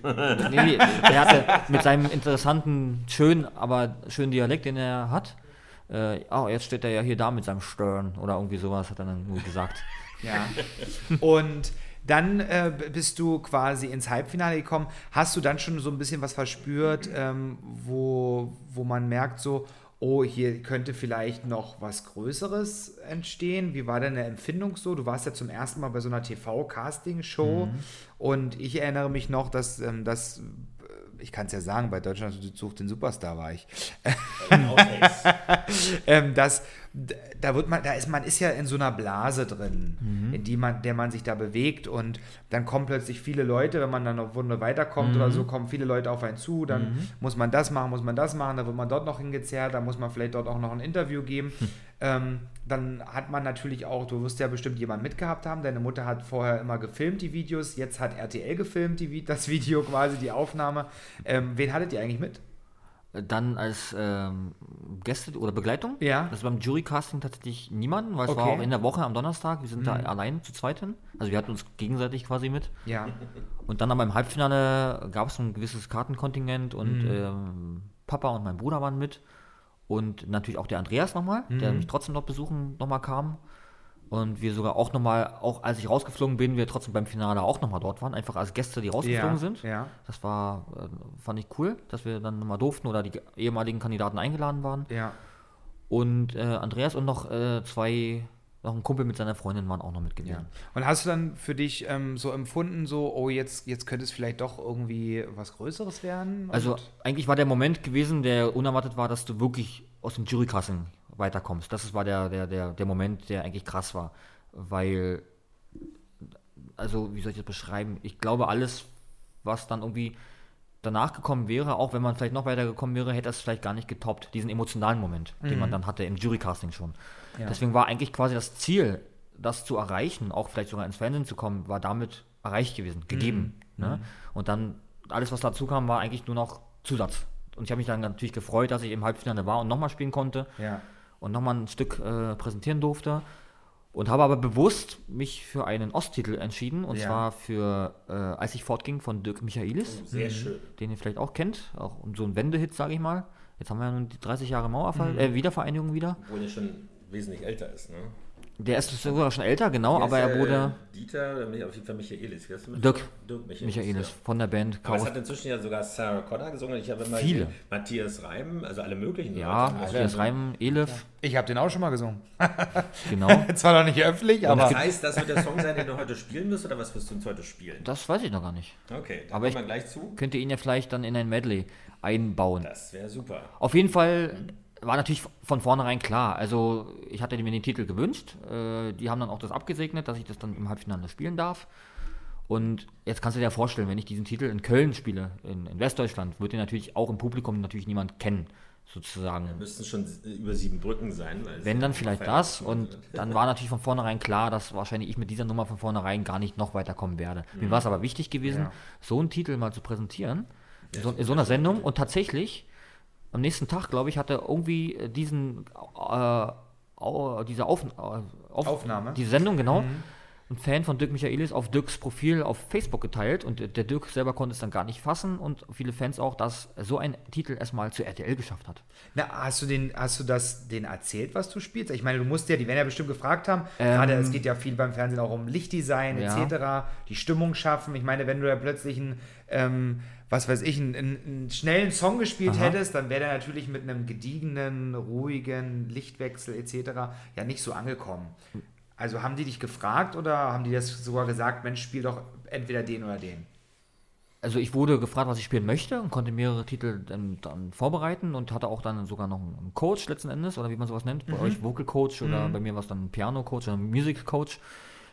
Nee, er hatte mit seinem interessanten, schönen, aber schönen Dialekt, den er hat. Äh, oh, jetzt steht er ja hier da mit seinem Stern oder irgendwie sowas, hat er dann nur gesagt. Ja. Und dann äh, bist du quasi ins Halbfinale gekommen. Hast du dann schon so ein bisschen was verspürt, ähm, wo, wo man merkt, so, oh, hier könnte vielleicht noch was Größeres entstehen? Wie war deine Empfindung so? Du warst ja zum ersten Mal bei so einer TV-Casting-Show und ich erinnere mich noch, dass ähm, das. Ich kann es ja sagen, bei Deutschland sucht den Superstar war ich. ähm, das, da wird man, da ist man ist ja in so einer Blase drin, in die man, der man sich da bewegt und dann kommen plötzlich viele Leute, wenn man dann noch Runde weiterkommt oder so, kommen viele Leute auf einen zu, dann muss man das machen, muss man das machen, dann wird man dort noch hingezerrt, dann muss man vielleicht dort auch noch ein Interview geben. Ähm, dann hat man natürlich auch, du wirst ja bestimmt jemanden mitgehabt haben, deine Mutter hat vorher immer gefilmt die Videos, jetzt hat RTL gefilmt die, das Video quasi, die Aufnahme. Ähm, wen hattet ihr eigentlich mit? Dann als ähm, Gäste oder Begleitung. Ja. Das war beim Jurycasting tatsächlich niemanden, weil es Okay. Mhm. war auch in der Woche am Donnerstag. Wir sind da allein zu zweit hin. Also wir hatten uns gegenseitig quasi mit. Ja. Und dann aber im Halbfinale gab es ein gewisses Kartenkontingent und Mhm. ähm, Papa und mein Bruder waren mit. Und natürlich auch der Andreas nochmal, der Mhm. mich trotzdem noch besuchen nochmal kam. Und wir sogar auch nochmal, auch als ich rausgeflogen bin, wir trotzdem beim Finale auch nochmal dort waren, einfach als Gäste, die rausgeflogen Ja, sind. ja. Das war, äh, fand ich cool, dass wir dann nochmal durften oder die ge- ehemaligen Kandidaten eingeladen waren. Ja. Und äh, Andreas und noch äh, zwei, noch ein Kumpel mit seiner Freundin waren auch noch mit Ja. Und hast du dann für dich ähm, so empfunden, so, oh, jetzt, jetzt könnte es vielleicht doch irgendwie was Größeres werden? Also eigentlich war der Moment gewesen, der unerwartet war, dass du wirklich aus dem Jurycasting weiterkommst. Das war der, der, der, der Moment, der eigentlich krass war. Weil, also wie soll ich das beschreiben? Ich glaube, alles, was dann irgendwie danach gekommen wäre, auch wenn man vielleicht noch weiter gekommen wäre, hätte es vielleicht gar nicht getoppt. Diesen emotionalen Moment, den man dann hatte im Jurycasting schon. Ja. Deswegen war eigentlich quasi das Ziel, das zu erreichen, auch vielleicht sogar ins Fernsehen zu kommen, war damit erreicht gewesen, gegeben. Ne? Und dann alles, was dazu kam, war eigentlich nur noch Zusatz. Und ich habe mich dann natürlich gefreut, dass ich im Halbfinale war und nochmal spielen konnte ja. Und nochmal ein Stück äh, präsentieren durfte. Und habe aber bewusst mich für einen Osttitel entschieden, und Ja. zwar für äh, Als ich fortging von Dirk Michaelis, Sehr schön. den ihr vielleicht auch kennt, auch so ein Wendehit, sage ich mal. Jetzt haben wir ja nun die 30 Jahre Mauerfall, Mhm. äh, Wiedervereinigung wieder. Obwohl er schon wesentlich älter ist, ne? Der ist sogar schon älter, genau, aber er wurde Äh, Dieter, oder auf jeden Fall Michaelis. Dirk Dirk Michaelis. Michaelis Ja. von der Band Aber es Chaos. hat inzwischen ja sogar Sarah Connor gesungen. Ich habe immer Viele. Matthias Reim, also alle möglichen. Ja, Leute. Matthias Reim, Elif, Ich habe den auch schon mal gesungen. genau. Zwar noch nicht öffentlich, aber. Das heißt, das wird der Song sein, den du heute spielen wirst, oder was wirst du uns heute spielen? Das weiß ich noch gar nicht. Okay, da Aber kommen ich- wir gleich zu. Könnt ihr ihn ja vielleicht dann in ein Medley einbauen. Das wäre super. Auf jeden Fall war natürlich von vornherein klar. Also ich hatte mir den Titel gewünscht. Äh, die haben dann auch das abgesegnet, dass ich das dann im Halbfinale spielen darf. Und jetzt kannst du dir ja vorstellen, wenn ich diesen Titel in Köln spiele, in, in Westdeutschland, wird den natürlich auch im Publikum natürlich niemand kennen, sozusagen. Müssten schon über sieben Brücken sein. Wenn dann ja vielleicht das und dann war natürlich von vornherein klar, dass wahrscheinlich ich mit dieser Nummer von vornherein gar nicht noch weiterkommen werde. Mir war es aber wichtig gewesen, Ja. so einen Titel mal zu präsentieren, in so, in so einer Sendung und tatsächlich am nächsten Tag, glaube ich, hatte irgendwie äh, diesen äh, diese Auf, äh, auf, Aufnahme. diese Sendung genau ein Fan von Dirk Michaelis auf Dirks Profil auf Facebook geteilt und der Dirk selber konnte es dann gar nicht fassen und viele Fans auch, dass so ein Titel erstmal zu RTL geschafft hat. Na, hast du den, hast du das denen erzählt, was du spielst? Ich meine, du musst ja, die werden ja bestimmt gefragt haben. Gerade es geht ja viel beim Fernsehen auch um Lichtdesign Ja. etc., die Stimmung schaffen. Ich meine, wenn du da plötzlich einen, ähm, was weiß ich, einen, einen, einen schnellen Song gespielt Aha. hättest, dann wäre der natürlich mit einem gediegenen, ruhigen Lichtwechsel etc. ja nicht so angekommen. Also haben die dich gefragt oder haben die das sogar gesagt, Mensch, spiel doch entweder den oder den? Also ich wurde gefragt, was ich spielen möchte und konnte mehrere Titel dann, dann vorbereiten und hatte auch dann sogar noch einen Coach letzten Endes oder wie man sowas nennt. Bei euch Vocal Coach oder bei mir war es dann ein Piano Coach oder ein Music Coach,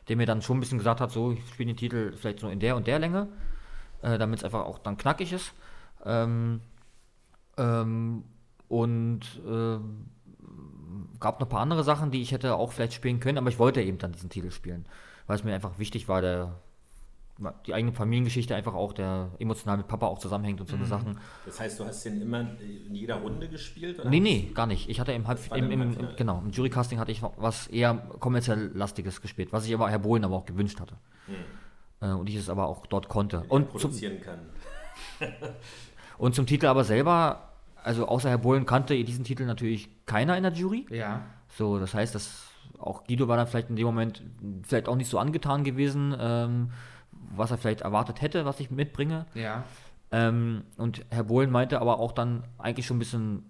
der mir dann schon ein bisschen gesagt hat, so ich spiele den Titel vielleicht so in der und der Länge, äh, damit es einfach auch dann knackig ist. Ähm, ähm, und ähm, gab noch ein paar andere Sachen, die ich hätte auch vielleicht spielen können, aber ich wollte eben dann diesen Titel spielen, weil es mir einfach wichtig war, der die eigene Familiengeschichte einfach auch, der emotional mit Papa auch zusammenhängt und so eine Sachen. Das heißt, du hast den immer in jeder Runde gespielt? Oder? Nee, nee, gar nicht. Ich hatte im, Halb, im, im, im genau, im Jurycasting hatte ich was eher kommerziell lastiges gespielt, was ich aber Herr Bohlen aber auch gewünscht hatte. Äh, und ich es aber auch dort konnte. Und zum, produzieren kann. und zum Titel aber selber, also außer Herr Bohlen kannte diesen Titel natürlich keiner in der Jury. Ja. So, das heißt, dass auch Guido war dann vielleicht in dem Moment vielleicht auch nicht so angetan gewesen, ähm, was er vielleicht erwartet hätte, was ich mitbringe. Ja. Ähm, und Herr Bohlen meinte aber auch dann eigentlich schon ein bisschen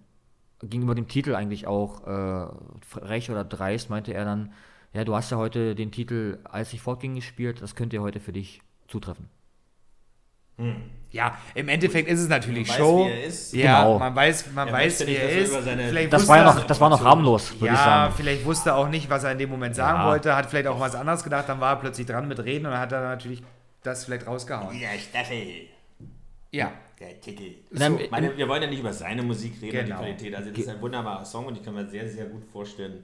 gegenüber dem Titel eigentlich auch äh, frech oder dreist, meinte er dann, ja, du hast ja heute den Titel Als ich fortging gespielt, das könnte ja heute für dich zutreffen. Ja, im Endeffekt ist es natürlich Man weiß, Show. wie er ist. Ja, Genau. man weiß, man Er weiß, wie nicht, er er ist. Vielleicht Das war ja noch, das war noch harmlos, würde ich ja, sagen. vielleicht wusste er auch nicht, was er in dem Moment sagen Ja. wollte, hat vielleicht auch was anderes gedacht, dann war er plötzlich dran mit Reden und dann hat er natürlich das vielleicht rausgehauen. Ja, Staffel. Ja. Der Titel. Ich meine, wir wollen ja nicht über seine Musik reden, und die Genau. Qualität. Also das ist ein wunderbarer Song und ich kann mir sehr, sehr gut vorstellen,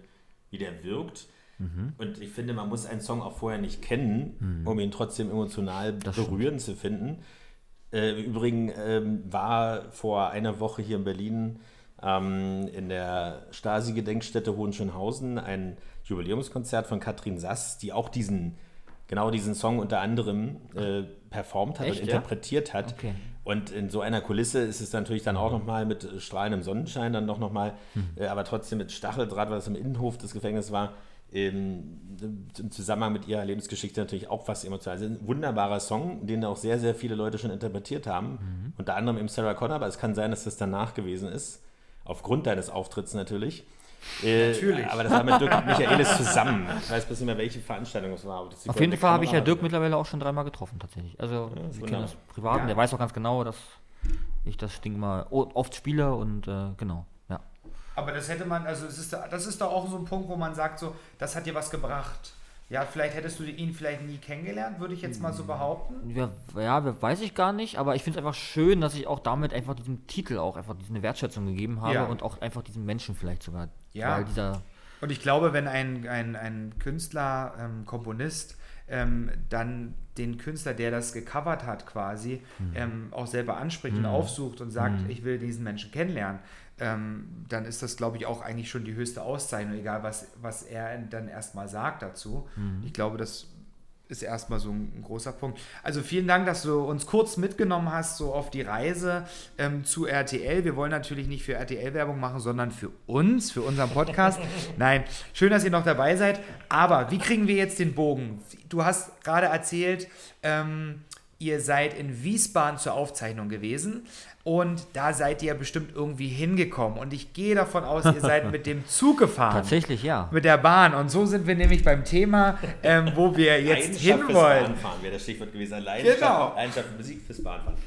wie der wirkt. Mhm. Und ich finde, man muss einen Song auch vorher nicht kennen, um ihn trotzdem emotional berührend zu finden. Äh, Im Übrigen ähm, war vor einer Woche hier in Berlin ähm, in der Stasi-Gedenkstätte Hohenschönhausen ein Jubiläumskonzert von Katrin Sass, die auch diesen, genau diesen Song unter anderem äh, performt hat Echt, und ja? interpretiert hat. Okay. Und in so einer Kulisse ist es natürlich dann auch nochmal mit strahlendem Sonnenschein, dann doch nochmal, äh, aber trotzdem mit Stacheldraht, weil es im Innenhof des Gefängnisses war, im Zusammenhang mit ihrer Lebensgeschichte natürlich auch was emotional. Also ein wunderbarer Song, den auch sehr, sehr viele Leute schon interpretiert haben. Unter anderem eben Sarah Connor, aber es kann sein, dass das danach gewesen ist. Aufgrund deines Auftritts natürlich. Äh, Natürlich. Aber das war mit Dirk Michaelis zusammen. Ich weiß bloß nicht mehr, welche Veranstaltung es war. Auf jeden Fall habe ich ja. Dirk mittlerweile auch schon dreimal getroffen, tatsächlich. Also, wir kennen das privat und Ja. der weiß auch ganz genau, dass ich das Ding mal oft spiele und äh, genau, ja. Aber das hätte man, also es ist, da- das ist doch auch so ein Punkt, wo man sagt, so, das hat dir was gebracht. Ja, vielleicht hättest du ihn vielleicht nie kennengelernt, würde ich jetzt mal so behaupten. Ja, ja, weiß ich gar nicht, aber ich finde es einfach schön, dass ich auch damit einfach diesem Titel auch einfach diese Wertschätzung gegeben habe Ja. und auch einfach diesem Menschen vielleicht sogar. Ja. Und ich glaube, wenn ein, ein, ein Künstler, ähm, Komponist, ähm, dann den Künstler, der das gecovert hat, quasi, ähm, auch selber anspricht und aufsucht und sagt, ich will diesen Menschen kennenlernen, ähm, dann ist das, glaube ich, auch eigentlich schon die höchste Auszeichnung, egal was, was er dann erstmal sagt dazu. Ich glaube, das ist erstmal so ein, ein großer Punkt. Also vielen Dank, dass du uns kurz mitgenommen hast, so auf die Reise ähm, zu RTL. Wir wollen natürlich nicht für RTL Werbung machen, sondern für uns, für unseren Podcast. Nein, schön, dass ihr noch dabei seid. Aber wie kriegen wir jetzt den Bogen? Du hast gerade erzählt, ähm, ihr seid in Wiesbaden zur Aufzeichnung gewesen und da seid ihr bestimmt irgendwie hingekommen. Und ich gehe davon aus, ihr seid mit dem Zug gefahren. tatsächlich, ja. Mit der Bahn. Und so sind wir nämlich beim Thema, ähm, wo wir jetzt Leidenschaft fürs hinwollen. Bahnfahren wäre das Stichwort gewesen. Leidenschaft, Genau. Leidenschaft für Musik fürs Bahnfahren.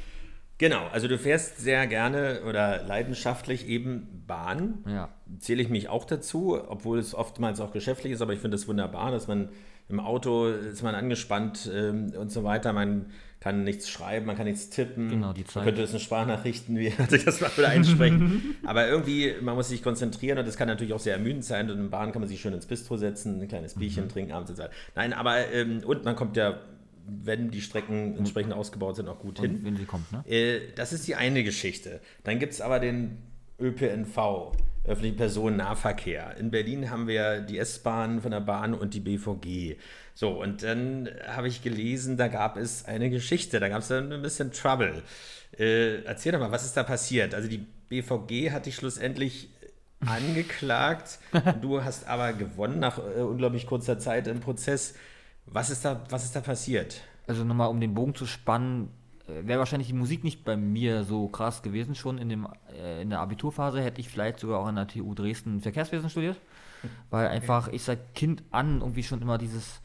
Genau, also du fährst sehr gerne oder leidenschaftlich eben Bahn. Ja. Zähle ich mich auch dazu, obwohl es oftmals auch geschäftlich ist, aber ich finde es wunderbar, dass man im Auto ist man angespannt ähm, und so weiter. Man kann nichts schreiben, man kann nichts tippen. Genau, die Man Zeit. könnte es in Sprachnachrichten, wie hatte ich das mal wieder einsprechen. aber irgendwie, man muss sich konzentrieren und das kann natürlich auch sehr ermüdend sein. Und in der Bahn kann man sich schön ins Bistro setzen, ein kleines Bierchen trinken abends und so weiter. Nein, aber ähm, und man kommt ja, wenn die Strecken entsprechend ausgebaut sind, auch gut hin. Und wenn sie kommt, ne? Äh, das ist die eine Geschichte. Dann gibt es aber den ÖPNV. Öffentlichen Personennahverkehr. In Berlin haben wir die S-Bahn von der Bahn und die BVG. So, und dann habe ich gelesen, da gab es eine Geschichte, da gab es dann ein bisschen Trouble. Äh, erzähl doch mal, was ist da passiert? Also die BVG hat dich schlussendlich angeklagt. du hast aber gewonnen nach äh, unglaublich kurzer Zeit im Prozess. Was ist da, was ist da passiert? Also nochmal, um den Bogen zu spannen, wäre wahrscheinlich die Musik nicht bei mir so krass gewesen. Schon in, dem, äh, in der Abiturphase hätte ich vielleicht sogar auch an der TU Dresden Verkehrswesen studiert, weil einfach ich seit Kind an irgendwie schon immer dieses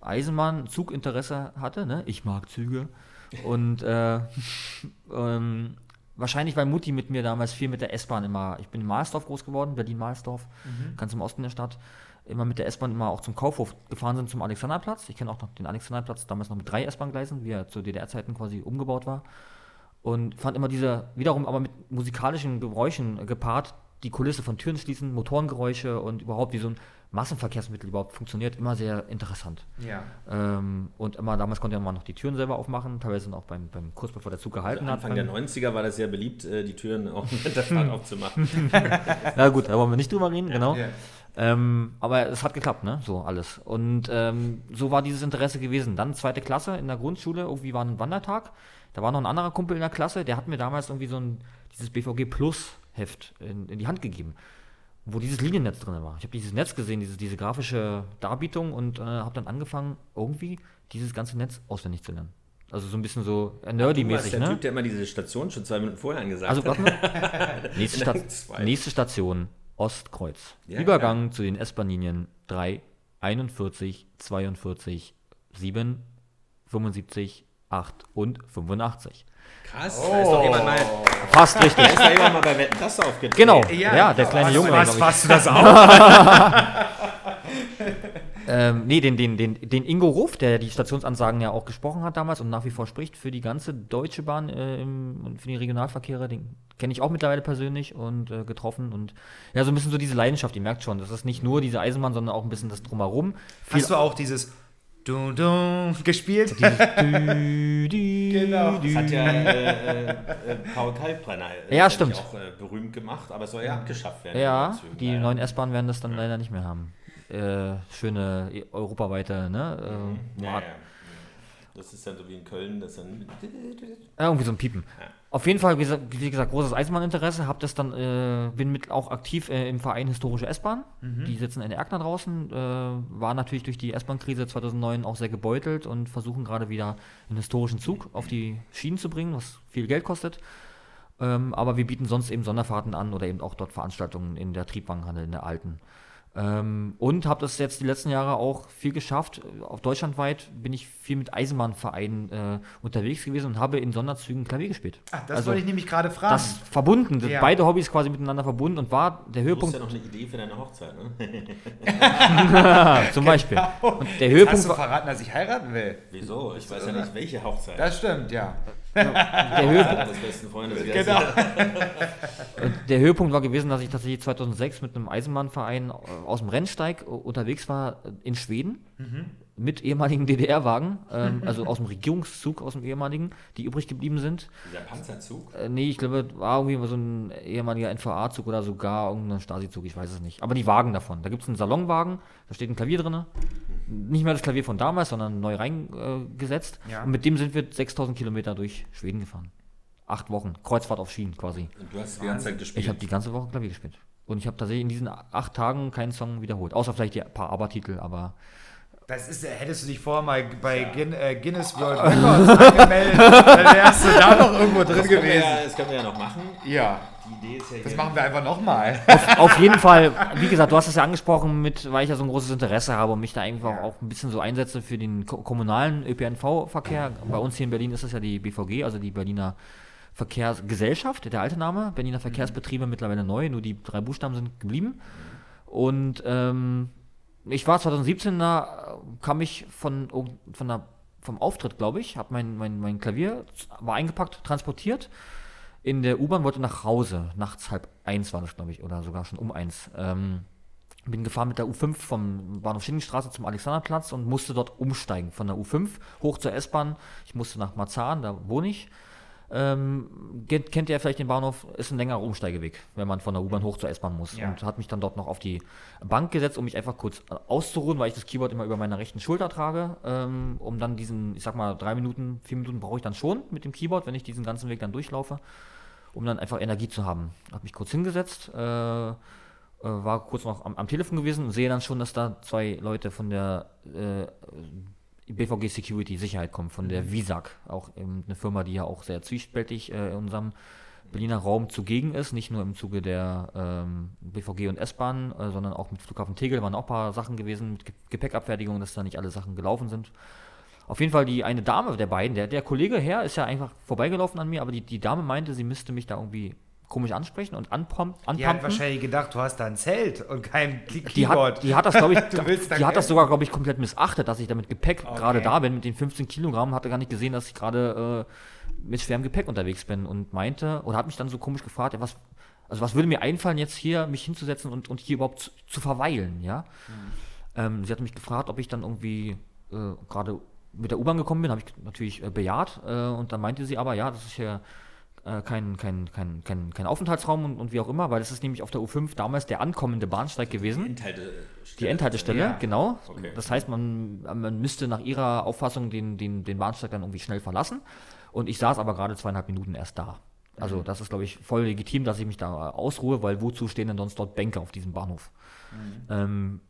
Eisenbahn-Zuginteresse hatte. Ne? Ich mag Züge. Und äh, ähm, wahrscheinlich, weil Mutti mit mir damals viel mit der S-Bahn immer, ich bin in Mahlsdorf groß geworden, Berlin-Mahlsdorf, ganz im Osten der Stadt, immer mit der S-Bahn immer auch zum Kaufhof gefahren sind, zum Alexanderplatz. Ich kenne auch noch den Alexanderplatz, damals noch mit drei S-Bahn-Gleisen, wie er zu DDR-Zeiten quasi umgebaut war. Und fand immer diese, wiederum aber mit musikalischen Geräuschen gepaart, die Kulisse von Türen schließen, Motorengeräusche und überhaupt wie so ein Massenverkehrsmittel überhaupt funktioniert, immer sehr interessant. Ja. Ähm, und immer damals konnte man noch die Türen selber aufmachen, teilweise auch beim, beim kurz bevor der Zug gehalten Also Anfang hat. der beim- 90er war das sehr beliebt, äh, die Türen auch mit der Fahrt aufzumachen. Na gut, da wollen wir nicht drüber reden, genau. Ja. Ähm, aber es hat geklappt, ne? So alles. Und ähm, so war dieses Interesse gewesen. Dann zweite Klasse in der Grundschule, irgendwie war ein Wandertag. Da war noch ein anderer Kumpel in der Klasse, der hat mir damals irgendwie so ein dieses BVG Plus Heft in, in die Hand gegeben, wo dieses Liniennetz drin war. Ich habe dieses Netz gesehen, diese, diese grafische Darbietung und äh, habe dann angefangen, irgendwie dieses ganze Netz auswendig zu lernen. Also so ein bisschen so nerdy-mäßig, der ne? Typ, der immer diese Station schon zwei Minuten vorher angesagt Also hat. mal. nächste, Sta nächste Station, Ostkreuz. Ja, Übergang zu den S-Bahn-Linien 3, 41, 42, 7, 75, 8 und 85. Krass, da ist doch jemand mal, Fast da richtig. ist doch jemand mal bei Wetten, das aufgetreten. Genau. Ja, der kleine was, Junge, Was fasst du das auf? Ähm, nee, den, den, den, den Ingo Ruff, der die Stationsansagen ja auch gesprochen hat damals und nach wie vor spricht für die ganze Deutsche Bahn äh, im, und für die Regionalverkehre, den kenne ich auch mittlerweile persönlich und äh, getroffen und ja, so ein bisschen so diese Leidenschaft, ihr merkt schon, das ist nicht nur diese Eisenbahn, sondern auch ein bisschen das Drumherum. Viel Hast du auch dieses Du, du gespielt? Genau. Das hat ja äh, äh, Paul Kalkbrenner äh, Ja, stimmt. auch äh, berühmt gemacht, aber es soll ja abgeschafft werden. Ja, Zügen. die neuen S-Bahnen werden das dann leider nicht mehr haben. Äh, schöne europaweite, ne? Äh, Ja, ja. Das ist dann so wie in Köln, das dann. Ja, irgendwie so ein Piepen. Auf jeden Fall, wie gesagt, wie gesagt großes Eisenbahninteresse. Hab das dann, äh, bin mit auch aktiv äh, im Verein Historische S-Bahn. Die sitzen in der Erkner draußen. Äh, war natürlich durch die S-Bahn-Krise 2009 auch sehr gebeutelt und versuchen gerade wieder einen historischen Zug auf die Schienen zu bringen, was viel Geld kostet. Ähm, aber wir bieten sonst eben Sonderfahrten an oder eben auch dort Veranstaltungen in der Triebwagenhalle, in der alten. Ähm, und habe das jetzt die letzten Jahre auch viel geschafft. Auf deutschlandweit bin ich viel mit Eisenbahnvereinen äh, unterwegs gewesen und habe in Sonderzügen Klavier gespielt. Ach, das Also, wollte ich nämlich gerade fragen. Das verbunden, das- Ja. beide Hobbys quasi miteinander verbunden und war der Du hast Höhepunkt ja noch eine Idee für deine Hochzeit, ne? zum Beispiel. Und der Jetzt Höhepunkt, hast du verraten, dass ich heiraten will. Wieso? Ich weiß ja nicht, welche Hochzeit. Das stimmt, ja. der, Höhepunkt, besten Freundes. Genau. der Höhepunkt war gewesen, dass ich tatsächlich 2006 mit einem Eisenbahnverein äh, aus dem Rennsteig äh, unterwegs war äh, in Schweden mit ehemaligen DDR-Wagen, ähm, also aus dem Regierungszug, aus dem ehemaligen, die übrig geblieben sind. Dieser Panzerzug? Äh, nee, ich glaube, war irgendwie so ein ehemaliger NVA-Zug oder sogar irgendein Stasi-Zug, ich weiß es nicht. Aber die Wagen davon. Da gibt es einen Salonwagen, da steht ein Klavier drin. Nicht mehr das Klavier von damals, sondern neu reingesetzt. Äh, gesetzt. Ja. Und mit dem sind wir 6000 Kilometer durch Schweden gefahren. Acht Wochen. Kreuzfahrt auf Schienen quasi. Und du hast die ganze Zeit gespielt. Ich habe die ganze Woche Klavier gespielt. Und ich habe tatsächlich in diesen acht Tagen keinen Song wiederholt. Außer vielleicht die paar ABBA-Titel, aber. Das ist, hättest du dich vorher mal bei Guin äh, Guinness World Records angemeldet, dann wärst du da noch irgendwo drin das gewesen. ja, das können wir ja noch machen. Ja, Die Idee ist ja das hier. machen wir einfach nochmal. Auf jeden Fall, wie gesagt, du hast es ja angesprochen, mit, weil ich ja so ein großes Interesse habe und mich da einfach auch ein bisschen so einsetze für den ko kommunalen ÖPNV-Verkehr. Bei uns hier in Berlin ist es ja die BVG, also die Berliner Verkehrsgesellschaft, der alte Name. Berliner Verkehrsbetriebe mittlerweile neu, nur die drei Buchstaben sind geblieben. Und ähm, ich war 2017, da äh, kam ich von, von der, vom Auftritt, glaube ich, habe mein, mein, mein Klavier, war eingepackt, transportiert in der U-Bahn, wollte nach Hause. Nachts halb eins war das, glaube ich, oder sogar schon um eins. Ähm, bin gefahren mit der U5 vom Bahnhof Schinkenstraße zum Alexanderplatz und musste dort umsteigen. Von der U5 hoch zur S-Bahn. Ich musste nach Marzahn, da wohne ich. Ähm, kennt, ihr vielleicht den Bahnhof, ist ein längerer Umsteigeweg, wenn man von der U-Bahn hoch zur S-Bahn muss. Ja. Und hat mich dann dort noch auf die Bank gesetzt, um mich einfach kurz äh, auszuruhen, weil ich das Keyboard immer über meiner rechten Schulter trage, ähm, um dann diesen, ich sag mal, drei Minuten, vier Minuten brauche ich dann schon mit dem Keyboard, wenn ich diesen ganzen Weg dann durchlaufe, um dann einfach Energie zu haben. Hab mich kurz hingesetzt, äh, äh, war kurz noch am, am Telefon gewesen und sehe dann schon, dass da zwei Leute von der äh, BVG Security Sicherheit kommen, von der VISAG, auch ähm, eine Firma, die ja auch sehr zwiespältig äh, in unserem Berliner Raum zugegen ist, nicht nur im Zuge der ähm, BVG und S-Bahn, äh, sondern auch mit Flughafen Tegel waren auch ein paar Sachen gewesen mit Ge- Gepäckabfertigung, dass da nicht alle Sachen gelaufen sind. Auf jeden Fall die eine Dame der beiden, der, der Kollege her ist ja einfach vorbeigelaufen an mir, aber die, die Dame meinte, sie müsste mich da irgendwie komisch ansprechen und anpumpen. Die hat wahrscheinlich gedacht, du hast da ein Zelt und kein Key- die hat, die hat das, glaube ich, die hat das sogar, glaube ich, komplett missachtet, dass ich da mit Gepäck gerade Okay. da bin, mit den 15 Kilogramm, hatte gar nicht gesehen, dass ich gerade äh, mit schwerem Gepäck unterwegs bin und meinte, oder hat mich dann so komisch gefragt, ja, was, also was würde mir einfallen, jetzt hier mich hinzusetzen und, und hier überhaupt zu, zu verweilen, ja? Ähm, sie hatte mich gefragt, ob ich dann irgendwie äh, gerade mit der U-Bahn gekommen bin, habe ich natürlich äh, bejaht äh, und dann meinte sie aber, ja, das ist hier äh, kein, kein, kein, kein, kein Aufenthaltsraum und, und wie auch immer, weil das ist nämlich auf der U5 damals der ankommende Bahnsteig gewesen. Endhaltestelle. Die Endhaltestelle, Ja. genau. Okay. Das heißt, man, man müsste nach ihrer Auffassung den, den, den Bahnsteig dann irgendwie schnell verlassen. Und ich saß aber gerade zweieinhalb Minuten erst da. Also Mhm. das ist, glaube ich, voll legitim, dass ich mich da äh, ausruhe, weil wozu stehen denn sonst dort Bänke auf diesem Bahnhof? Mhm. Ähm,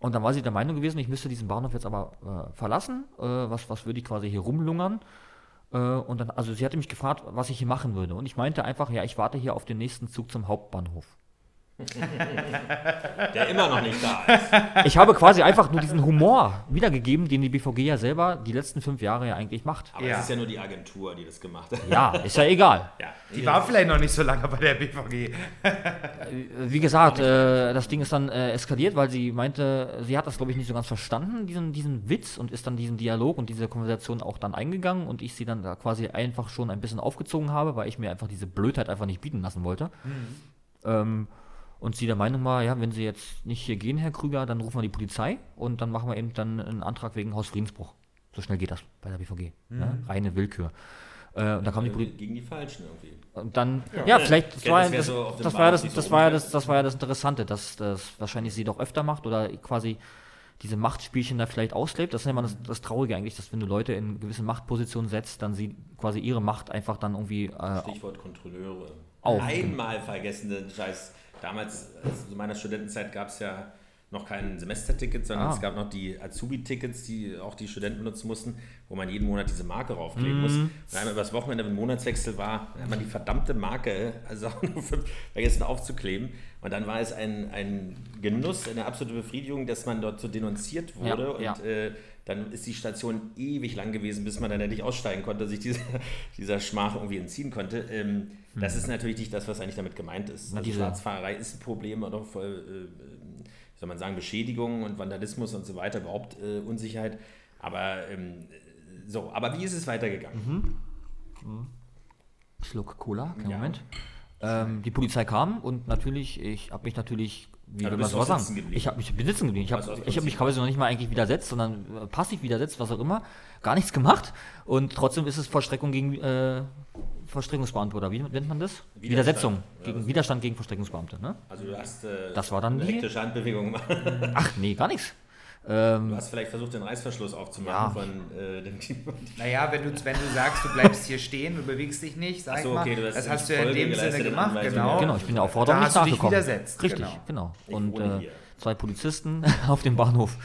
und dann war sie der Meinung gewesen, ich müsste diesen Bahnhof jetzt aber äh, verlassen. Äh, was, was würde ich quasi hier rumlungern? Äh, und dann, also sie hatte mich gefragt, was ich hier machen würde. Und ich meinte einfach, ja, ich warte hier auf den nächsten Zug zum Hauptbahnhof. Der immer noch nicht da ist. Ich habe quasi einfach nur diesen Humor wiedergegeben, den die BVG ja selber die letzten fünf Jahre ja eigentlich macht. Aber Ja. es ist ja nur die Agentur, die das gemacht hat. Ja, ist ja egal. Ja. Die war vielleicht noch nicht so lange bei der BVG. Wie gesagt, äh, das Ding ist dann äh, eskaliert, weil sie meinte, sie hat das, glaube ich, nicht so ganz verstanden, diesen, diesen Witz, und ist dann diesen Dialog und diese Konversation auch dann eingegangen und ich sie dann da quasi einfach schon ein bisschen aufgezogen habe, weil ich mir einfach diese Blödheit einfach nicht bieten lassen wollte. Ähm, und sie der Meinung war, ja, wenn Sie jetzt nicht hier gehen, Herr Krüger, dann rufen wir die Polizei und dann machen wir eben dann einen Antrag wegen Hausfriedensbruch. So schnell geht das bei der BVG. Ne? Reine Willkür. Äh, und da kam die Polizei. Gegen die Falschen irgendwie. Und dann, ja, vielleicht, das Ja, war, das ja- das, so auf das, war ja das, Bahnhof das, so war ja das, das war ja das Interessante, dass das wahrscheinlich sie doch öfter macht oder quasi diese Machtspielchen da vielleicht auslebt. Das ist ja immer das, das Traurige eigentlich, dass wenn du Leute in gewisse Machtpositionen setzt, dann sie quasi ihre Macht einfach dann irgendwie äh, Stichwort Kontrolleure. Auch. Einmal vergessen den Scheiß. Damals, also zu meiner Studentenzeit, gab es ja noch kein Semesterticket, sondern Ah. es gab noch die Azubi-Tickets, die auch die Studenten nutzen mussten, wo man jeden Monat diese Marke raufkleben muss. Mhm. Und einmal übers Wochenende, wenn Monatswechsel war, hat man die verdammte Marke, also auch nur für- vergessen aufzukleben. Und dann war es ein, ein Genuss, eine absolute Befriedigung, dass man dort so denunziert wurde. Ja, und ja. Äh, dann ist die Station ewig lang gewesen, bis man dann endlich aussteigen konnte, sich dieser, dieser Schmach irgendwie entziehen konnte. Ähm, Das ist natürlich nicht das, was eigentlich damit gemeint ist. Hm. Also Schwarzfahrerei ist ein Problem oder voll, äh, wie soll man sagen, Beschädigung und Vandalismus und so weiter, überhaupt äh, Unsicherheit. Aber ähm, so, aber wie ist es weitergegangen? Schluck Cola, Ja. Moment. Ähm, die Polizei kam und natürlich, ich habe mich natürlich, wie Ja, du bist auch sagen? sitzen geblieben. Ich habe mich bin sitzen geblieben. Ich habe Also hab mich quasi noch nicht mal eigentlich widersetzt, sondern äh, passiv widersetzt, was auch immer. Gar nichts gemacht. Und trotzdem ist es Vollstreckung gegen äh, Vollstreckungsbeamte, oder wie nennt man das? Widerstand. Widersetzung. Gegen, Widerstand gegen Vollstreckungsbeamte, ne? Also du hast äh, Das war dann die- Handbewegung gemacht. Ach, nee, gar nichts. Du Ähm, hast vielleicht versucht, den Reißverschluss aufzumachen Ja. von äh, dem Keyboard. Naja, wenn du, wenn du sagst, du bleibst hier stehen, du bewegst dich nicht, sag Ach so, ich mal, okay, du hast das hast du ja in dem Sinne gemacht, genau. genau, ich bin der Aufforderung Da nicht hast du dich nachgekommen. widersetzt, Richtig, genau. genau. Ich Und äh, zwei Polizisten auf dem Bahnhof.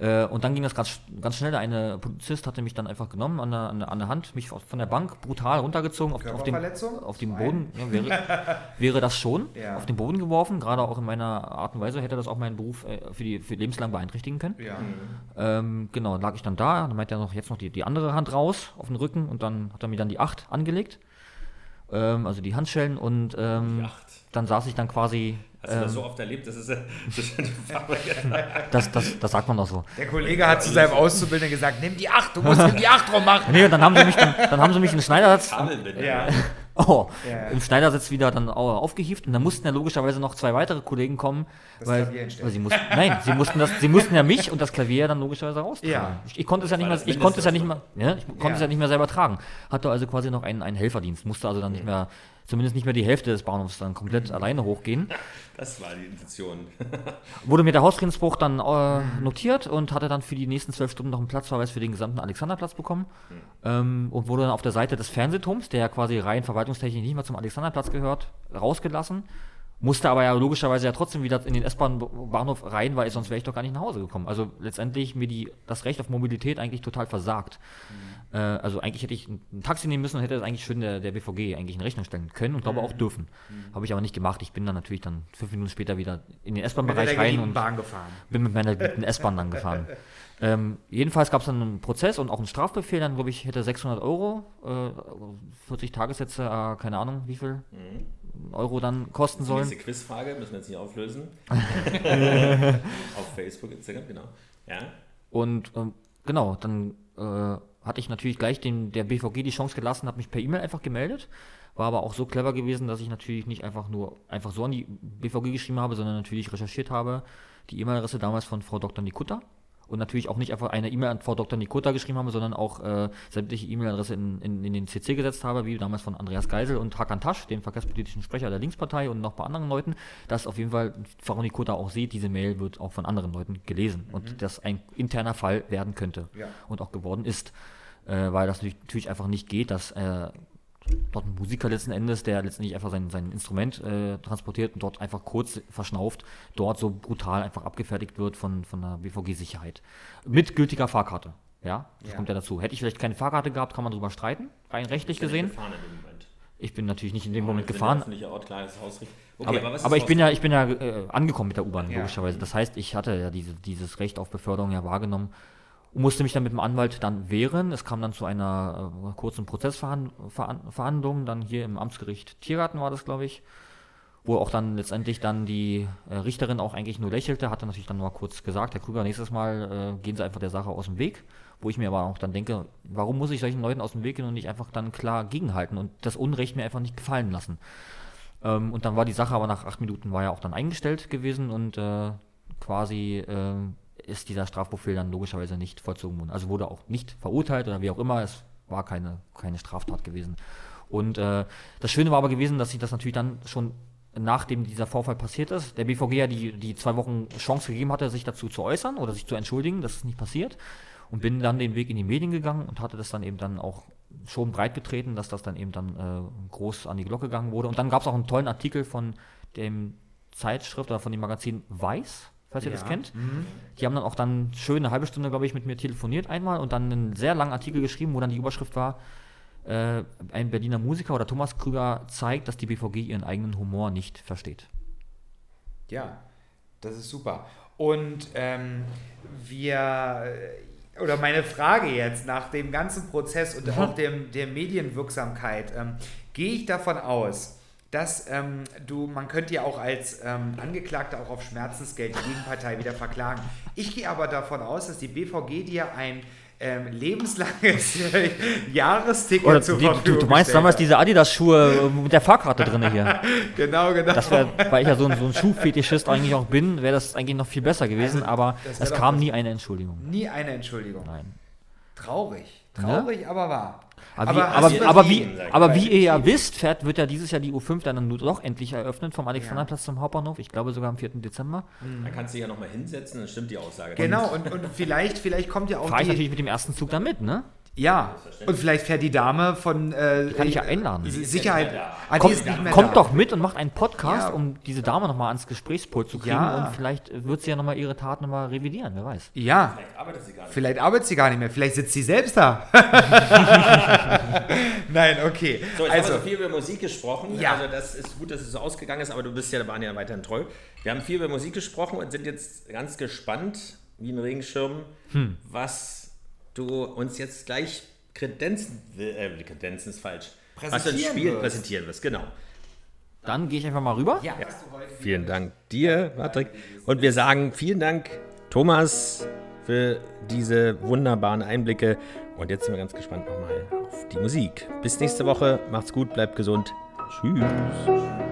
Äh, und dann ging das ganz, ganz schnell. Eine Polizist hatte mich dann einfach genommen an der, an der, an der Hand, mich von der Bank brutal runtergezogen, auf, auf, den, auf den. Boden. Ja, wäre, wäre das schon. Ja. Auf den Boden geworfen. Gerade auch in meiner Art und Weise hätte das auch meinen Beruf äh, für, die, für lebenslang beeinträchtigen können. Ja. Ähm, genau, dann lag ich dann da, dann meinte er noch jetzt noch die, die andere Hand raus auf den Rücken und dann hat er mir dann die 8 angelegt. Ähm, also die Handschellen und ähm, Die Acht. dann saß ich dann quasi. Hast du das Ähm, so oft erlebt? Das ist, äh, das ist das, das, das sagt man doch so. Der Kollege hat zu seinem Auszubildenden gesagt, nimm die 8, du musst die 8 rummachen. Nee, dann haben sie mich, dann, dann haben sie mich in den Schneidersitz. Ja. Oh, Ja. im Schneidersitz wieder dann au- aufgehieft und dann mussten ja logischerweise noch zwei weitere Kollegen kommen, Das weil, Klavier weil sie mussten, nein, sie mussten das, sie mussten ja mich und das Klavier dann logischerweise raustragen. Ja. Ich, ich konnte es ja nicht war mehr, das ich konnte es ja nicht mehr, Mindeste, ja, ich konnte Ja. es ja nicht mehr selber tragen. Hatte also quasi noch einen, einen Helferdienst, musste also dann nicht mehr, zumindest nicht mehr die Hälfte des Bahnhofs dann komplett alleine hochgehen. Das war die Intention. Wurde mir der Hausfriedensbruch dann äh, notiert und hatte dann für die nächsten zwölf Stunden noch einen Platzverweis für den gesamten Alexanderplatz bekommen. Ähm, und wurde dann auf der Seite des Fernsehturms, der ja quasi rein verwaltungstechnisch nicht mehr zum Alexanderplatz gehört, rausgelassen. Musste aber ja logischerweise ja trotzdem wieder in den S-Bahn-Bahnhof rein, weil sonst wäre ich doch gar nicht nach Hause gekommen. Also letztendlich mir die, das Recht auf Mobilität eigentlich total versagt. Äh, also eigentlich hätte ich ein, Taxi nehmen müssen und hätte das eigentlich schön der, der BVG eigentlich in Rechnung stellen können und glaube auch dürfen. Habe ich aber nicht gemacht. Ich bin dann natürlich dann fünf Minuten später wieder in den S-Bahn-Bereich rein und Bahn gefahren. bin mit meiner geliebten S-Bahn dann gefahren. Ähm, jedenfalls gab es dann einen Prozess und auch einen Strafbefehl, dann glaube ich, hätte 600 Euro, äh, 40 Tagessätze, äh, keine Ahnung, wie viel Euro dann kosten sollen. nächste Quizfrage müssen wir jetzt nicht auflösen. Auf Facebook, Instagram, genau. Ja. Und ähm, genau, dann äh, hatte ich natürlich gleich den, der BVG die Chance gelassen, habe mich per E-Mail einfach gemeldet. War aber auch so clever gewesen, dass ich natürlich nicht einfach nur einfach so an die BVG geschrieben habe, sondern natürlich recherchiert habe. Die E-Mail-Adresse damals von Frau Dr. Nikutta. Und natürlich auch nicht einfach eine E-Mail an Frau Dr. Nikutta geschrieben habe, sondern auch äh, sämtliche E-Mail-Adresse in, in, in den CC gesetzt habe, wie damals von Andreas Geisel und Hakan Tasch, dem verkehrspolitischen Sprecher der Linkspartei und noch bei anderen Leuten, dass auf jeden Fall Frau Nikutta auch sieht, diese Mail wird auch von anderen Leuten gelesen und das ein interner Fall werden könnte Ja. und auch geworden ist, äh, weil das natürlich, natürlich einfach nicht geht, dass äh, dort ein Musiker letzten Endes, der letztendlich einfach sein, sein Instrument äh, transportiert und dort einfach kurz verschnauft, dort so brutal einfach abgefertigt wird von, von der BVG-Sicherheit. Mit gültiger Fahrkarte. Ja, das Ja. kommt ja dazu. Hätte ich vielleicht keine Fahrkarte gehabt, kann man drüber streiten, rein rechtlich gesehen. Moment. Ich bin natürlich nicht in dem Moment Wenn der gefahren, Ort, klar. Okay, aber, ist aber ich bin ja, ich bin ja äh, angekommen mit der U-Bahn, Ja. logischerweise. Das heißt, ich hatte ja diese, dieses Recht auf Beförderung ja wahrgenommen und musste mich dann mit dem Anwalt dann wehren. Es kam dann zu einer äh, kurzen Prozessverhandlung, dann hier im Amtsgericht Tiergarten war das, glaube ich, wo auch dann letztendlich dann die äh, Richterin auch eigentlich nur lächelte, hatte natürlich dann nur kurz gesagt, Herr Krüger, nächstes Mal äh, gehen Sie einfach der Sache aus dem Weg. Wo ich mir aber auch dann denke, warum muss ich solchen Leuten aus dem Weg gehen und nicht einfach dann klar gegenhalten und das Unrecht mir einfach nicht gefallen lassen? Ähm, und dann war die Sache aber nach acht Minuten war ja auch dann eingestellt gewesen und äh, quasi ähm, ist dieser Strafbefehl dann logischerweise nicht vollzogen worden. Also wurde auch nicht verurteilt oder wie auch immer. Es war keine, keine Straftat gewesen. Und äh, das Schöne war aber gewesen, dass ich das natürlich dann schon nachdem dieser Vorfall passiert ist, der BVG ja die, die zwei Wochen Chance gegeben hatte, sich dazu zu äußern oder sich zu entschuldigen, dass es nicht passiert. Und bin dann den Weg in die Medien gegangen und hatte das dann eben dann auch schon breit getreten, dass das dann eben dann äh, groß an die Glocke gegangen wurde. Und dann gab es auch einen tollen Artikel von dem Zeitschrift oder von dem Magazin Weiß, falls ihr das Ja. kennt. Die haben dann auch dann schön eine halbe Stunde, glaube ich, mit mir telefoniert einmal und dann einen sehr langen Artikel geschrieben, wo dann die Überschrift war, äh, ein Berliner Musiker oder Thomas Krüger zeigt, dass die BVG ihren eigenen Humor nicht versteht. Ja, das ist super. Und ähm, wir, äh, oder meine Frage jetzt nach dem ganzen Prozess und auch dem, der Medienwirksamkeit, ähm, gehe ich davon aus, dass ähm, du, man könnte ja auch als ähm, Angeklagter auch auf Schmerzensgeld die Gegenpartei wieder verklagen. Ich gehe aber davon aus, dass die BVG dir ein ähm, lebenslanges Jahresticket Oder zur die, du, Verfügung du meinst gestellt damals diese Adidas-Schuhe mit der Fahrkarte drin hier. Genau, genau. Das wäre, weil ich ja so ein, so ein Schuhfetischist eigentlich auch bin, wäre das eigentlich noch viel besser gewesen, Also, aber wär es kam nie eine Entschuldigung. Nie eine Entschuldigung. Nein. Traurig. Traurig, aber wahr. Aber, wie, aber, du aber, wie, aber wie ihr ja wisst, fährt, wird ja dieses Jahr die U5 dann nur doch endlich eröffnet vom Alexanderplatz zum Hauptbahnhof. Ich glaube sogar am 4. Dezember. Dann kannst du dich ja nochmal hinsetzen, dann stimmt die Aussage. Genau, und, und vielleicht, vielleicht kommt ja auch Fahre ich natürlich mit dem ersten Zug da mit, ne? Ja, und vielleicht fährt die Dame von... Äh, Kann ich ja äh, einladen. Sicherheit... Ah, Kommt, kommt doch mit und macht einen Podcast, Ja. um diese Dame nochmal ans Gesprächspult zu kriegen Ja. und vielleicht wird sie ja nochmal ihre Tat nochmal revidieren, wer weiß. Ja, Vielleicht arbeitet sie gar nicht. vielleicht arbeitet sie gar nicht mehr. Vielleicht sitzt sie selbst da. Nein, okay. So, jetzt also, haben wir so viel über Musik gesprochen. Ja. Also das ist gut, dass es so ausgegangen ist, aber du bist ja, waren ja weiterhin treu. Wir haben viel über Musik gesprochen und sind jetzt ganz gespannt, wie ein Regenschirm, Hm. was du uns jetzt gleich kredenzen will. Äh, kredenzen ist falsch. was du ins Präsentieren Spiel wirst. präsentieren wirst, genau. Dann gehe ich einfach mal rüber. ja. Vielen Dank dir, Patrick. Und wir sagen vielen Dank, Thomas, für diese wunderbaren Einblicke Und jetzt sind wir ganz gespannt nochmal auf die Musik. Bis nächste Woche. Macht's gut, bleibt gesund. Tschüss.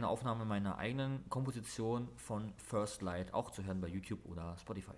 Eine Aufnahme meiner eigenen Komposition von First Light, auch zu hören bei YouTube oder Spotify.